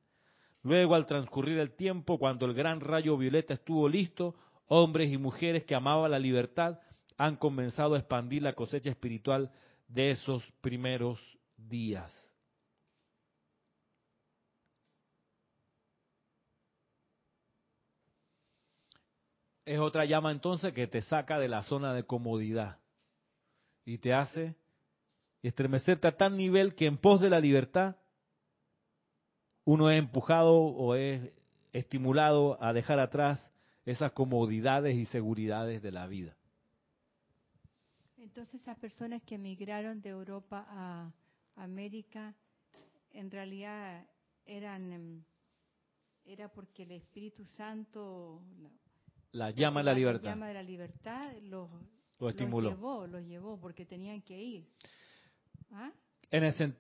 Luego, al transcurrir el tiempo, cuando el gran rayo violeta estuvo listo, hombres y mujeres que amaban la libertad han comenzado a expandir la cosecha espiritual de esos primeros días. es otra llama entonces que te saca de la zona de comodidad y te hace estremecerte a tal nivel que en pos de la libertad uno es empujado o es estimulado a dejar atrás esas comodidades y seguridades de la vida. Entonces esas personas que emigraron de Europa a América en realidad eran em, era porque el Espíritu Santo la llama de la libertad. La llama de la libertad los, lo estimuló. Los llevó, los llevó porque tenían que ir. ¿Ah? En el,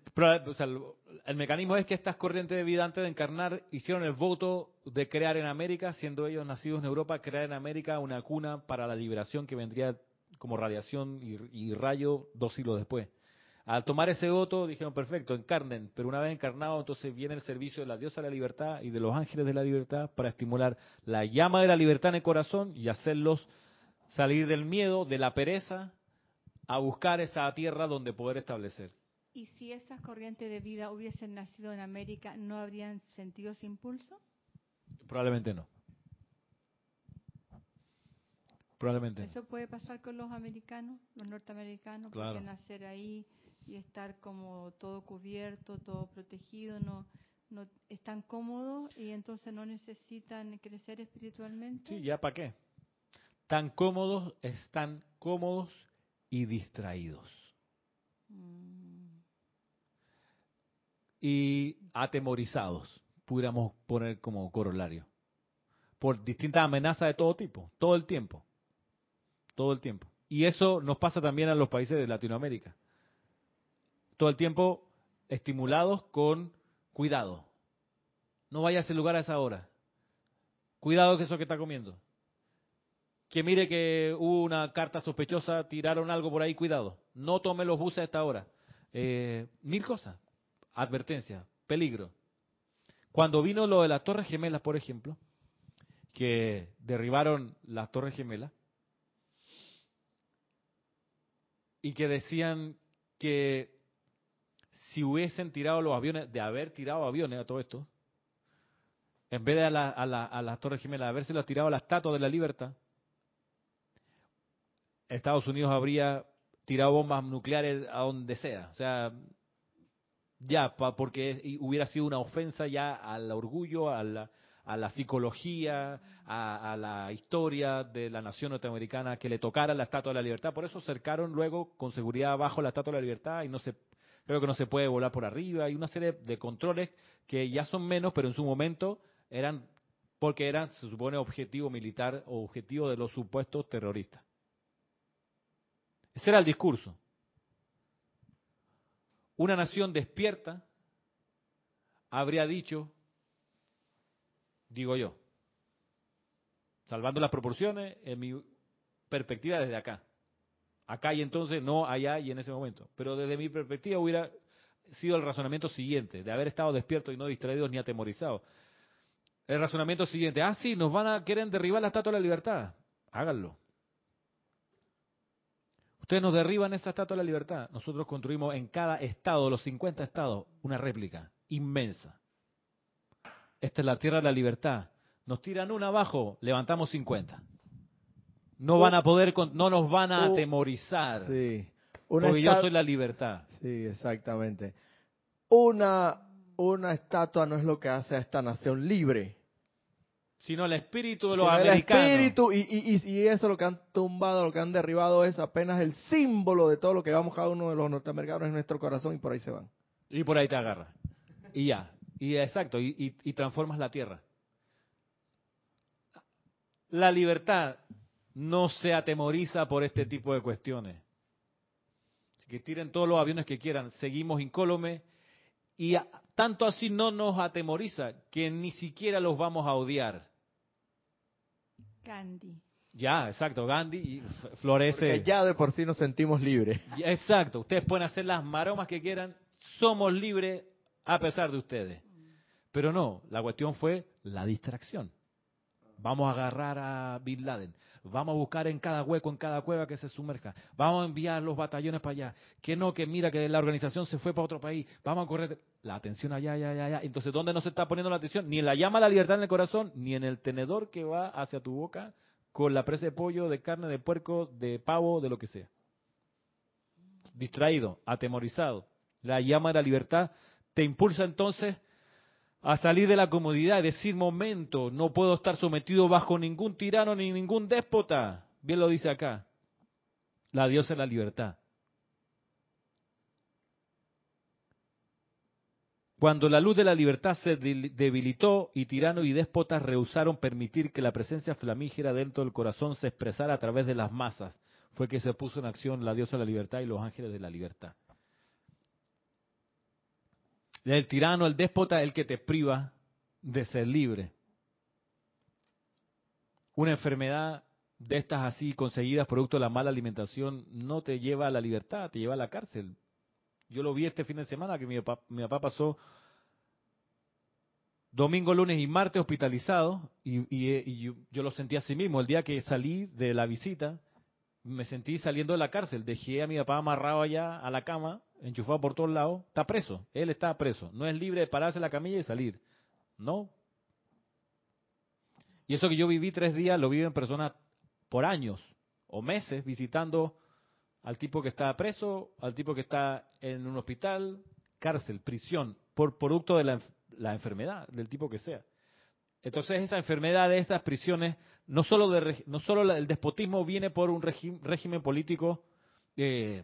el, mecanismo es que estas corrientes de vida antes de encarnar hicieron el voto de crear en América, siendo ellos nacidos en Europa, crear en América una cuna para la liberación que vendría como radiación y, y rayo dos siglos después. Al tomar ese voto dijeron, perfecto, encarnen, pero una vez encarnado, entonces viene el servicio de la diosa de la libertad y de los ángeles de la libertad para estimular la llama de la libertad en el corazón y hacerlos salir del miedo, de la pereza, a buscar esa tierra donde poder establecer. ¿Y si esas corrientes de vida hubiesen nacido en América, no habrían sentido ese impulso? Probablemente no. Probablemente. Eso puede pasar con los americanos, los norteamericanos, Claro. porque nacer ahí y estar como todo cubierto, todo protegido, no, no están cómodos y entonces no necesitan crecer espiritualmente. Sí, ya para qué. Tan cómodos, están cómodos y distraídos. Y atemorizados, pudiéramos poner como corolario. Por distintas amenazas de todo tipo, todo el tiempo. Todo el tiempo. Y eso nos pasa también a los países de Latinoamérica. Todo el tiempo estimulados con cuidado. No vaya a ese lugar a esa hora. Cuidado que eso que está comiendo. Que mire que hubo una carta sospechosa, tiraron algo por ahí, cuidado. No tome los buses a esta hora. Eh, mil cosas. Advertencia, peligro. Cuando vino lo de las Torres Gemelas, por ejemplo, que derribaron las Torres Gemelas, y que decían que si hubiesen tirado los aviones, de haber tirado aviones a todo esto, en vez de a, a las Torres Gemelas, haberse los tirado a la Estatua de la Libertad, Estados Unidos habría tirado bombas nucleares a donde sea. O sea, ya, pa- porque hubiera sido una ofensa ya al orgullo, a la, a la psicología, a, la historia de la nación norteamericana que le tocara la Estatua de la Libertad. Por eso cercaron luego con seguridad bajo la Estatua de la Libertad y no se creo que no se puede volar por arriba. Hay una serie de controles que ya son menos, pero en su momento eran porque eran, se supone, objetivo militar o objetivo de los supuestos terroristas. Ese era el discurso. Una nación despierta habría dicho, digo yo, salvando las proporciones, en mi perspectiva desde acá. Acá y entonces, no allá y en ese momento. Pero desde mi perspectiva hubiera sido el razonamiento siguiente, de haber estado despiertos y no distraídos ni atemorizados. El razonamiento siguiente, ah, sí, nos van a querer derribar la estatua de la libertad. Háganlo. Ustedes nos derriban esa estatua de la libertad. Nosotros construimos en cada estado, los 50 estados, una réplica inmensa. Esta es la tierra de la libertad. Nos tiran una abajo, levantamos 50. No van a poder, no nos van a atemorizar. Sí. Una Porque yo esta- soy la libertad. Sí, exactamente. Una, una estatua no es lo que hace a esta nación libre. Sino el espíritu de los Sino el americanos. espíritu y, y, y, eso lo que han tumbado, lo que han derribado es apenas el símbolo de todo lo que vamos cada uno de los norteamericanos en nuestro corazón y por ahí se van. Y por ahí te agarra. Y ya. Y exacto, y, y- transformas la tierra. La libertad no se atemoriza por este tipo de cuestiones. Así que tiren todos los aviones que quieran, seguimos incólume y tanto así no nos atemoriza que ni siquiera los vamos a odiar. Gandhi. Ya, exacto, Gandhi florece. Porque ya de por sí nos sentimos libres. Exacto, ustedes pueden hacer las maromas que quieran, somos libres a pesar de ustedes. Pero no, la cuestión fue la distracción. Vamos a agarrar a Bin Laden, vamos a buscar en cada hueco, en cada cueva que se sumerja, vamos a enviar los batallones para allá, que no, que mira que la organización se fue para otro país, vamos a correr la atención allá, allá, allá, allá. Entonces, ¿dónde no se está poniendo la atención? Ni en la llama a la libertad en el corazón, ni en el tenedor que va hacia tu boca con la presa de pollo, de carne, de puerco, de pavo, de lo que sea distraído, atemorizado. La llama de la libertad te impulsa entonces a salir de la comodidad y decir, momento, no puedo estar sometido bajo ningún tirano ni ningún déspota. Bien lo dice acá. La diosa de la libertad. Cuando la luz de la libertad se debilitó y tirano y déspotas rehusaron permitir que la presencia flamígera dentro del corazón se expresara a través de las masas, fue que se puso en acción la diosa de la libertad y los ángeles de la libertad. El tirano, el déspota, el que te priva de ser libre. Una enfermedad de estas así conseguidas producto de la mala alimentación no te lleva a la libertad, te lleva a la cárcel. Yo lo vi este fin de semana que mi papá, mi papá pasó domingo, lunes y martes hospitalizado y, yo, lo sentí así mismo. El día que salí de la visita, me sentí saliendo de la cárcel. Dejé a mi papá amarrado allá a la cama, enchufado por todos lados. Está preso, él está preso. No es libre de pararse la camilla y salir. No. Y eso que yo viví tres días, lo viven personas por años o meses visitando al tipo que está preso, al tipo que está en un hospital, cárcel, prisión, por producto de la enfermedad, del tipo que sea. Entonces esa enfermedad de esas prisiones, no solo, de, no solo el despotismo viene por un régimen político eh,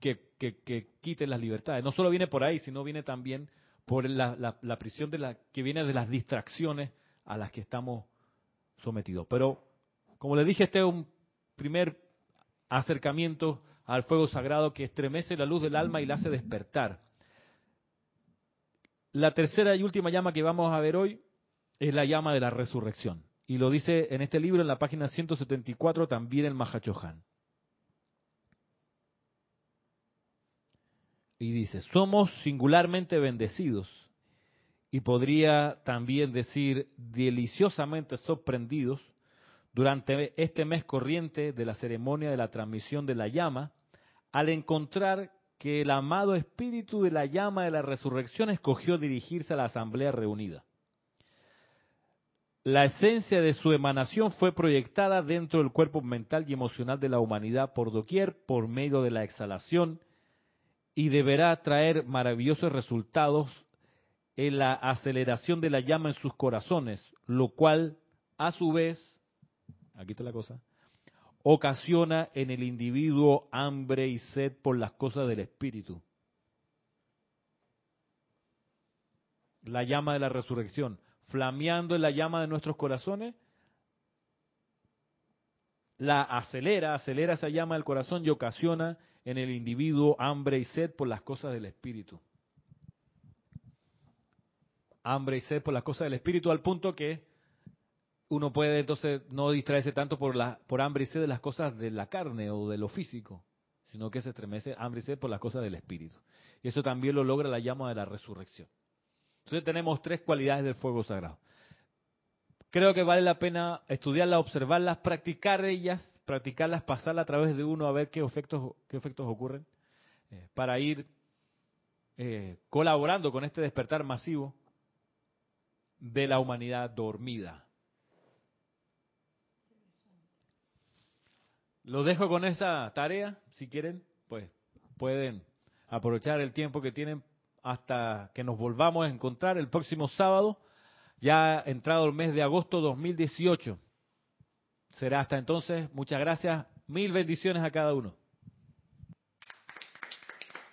que, que, quite las libertades, no solo viene por ahí, sino viene también por la, la, prisión de la, que viene de las distracciones a las que estamos sometidos. Pero, como le dije, este es un primer acercamiento al fuego sagrado que estremece la luz del alma y la hace despertar. La tercera y última llama que vamos a ver hoy es la llama de la resurrección. Y lo dice en este libro, en la página 174, también el Mahachohan. Y dice, somos singularmente bendecidos y podría también decir deliciosamente sorprendidos durante este mes corriente de la ceremonia de la transmisión de la llama al encontrar que el amado espíritu de la llama de la resurrección escogió dirigirse a la asamblea reunida. La esencia de su emanación fue proyectada dentro del cuerpo mental y emocional de la humanidad por doquier por medio de la exhalación y deberá traer maravillosos resultados en la aceleración de la llama en sus corazones, lo cual a su vez, aquí está la cosa, ocasiona en el individuo hambre y sed por las cosas del espíritu. La llama de la resurrección, flameando en la llama de nuestros corazones, la acelera, acelera esa llama del corazón y ocasiona en el individuo hambre y sed por las cosas del espíritu. Hambre y sed por las cosas del espíritu al punto que uno puede entonces no distraerse tanto por, por hambre y sed de las cosas de la carne o de lo físico, sino que se estremece hambre y sed por las cosas del espíritu. Y eso también lo logra la llama de la resurrección. Entonces tenemos tres cualidades del fuego sagrado. Creo que vale la pena estudiarlas, observarlas, practicar ellas, practicarlas, pasarlas a través de uno a ver qué efectos, qué efectos ocurren, eh, para ir eh, colaborando con este despertar masivo de la humanidad dormida. Lo dejo con esa tarea, si quieren, pues pueden aprovechar el tiempo que tienen hasta que nos volvamos a encontrar el próximo sábado, ya entrado el mes de agosto 2018. Será hasta entonces, muchas gracias, mil bendiciones a cada uno.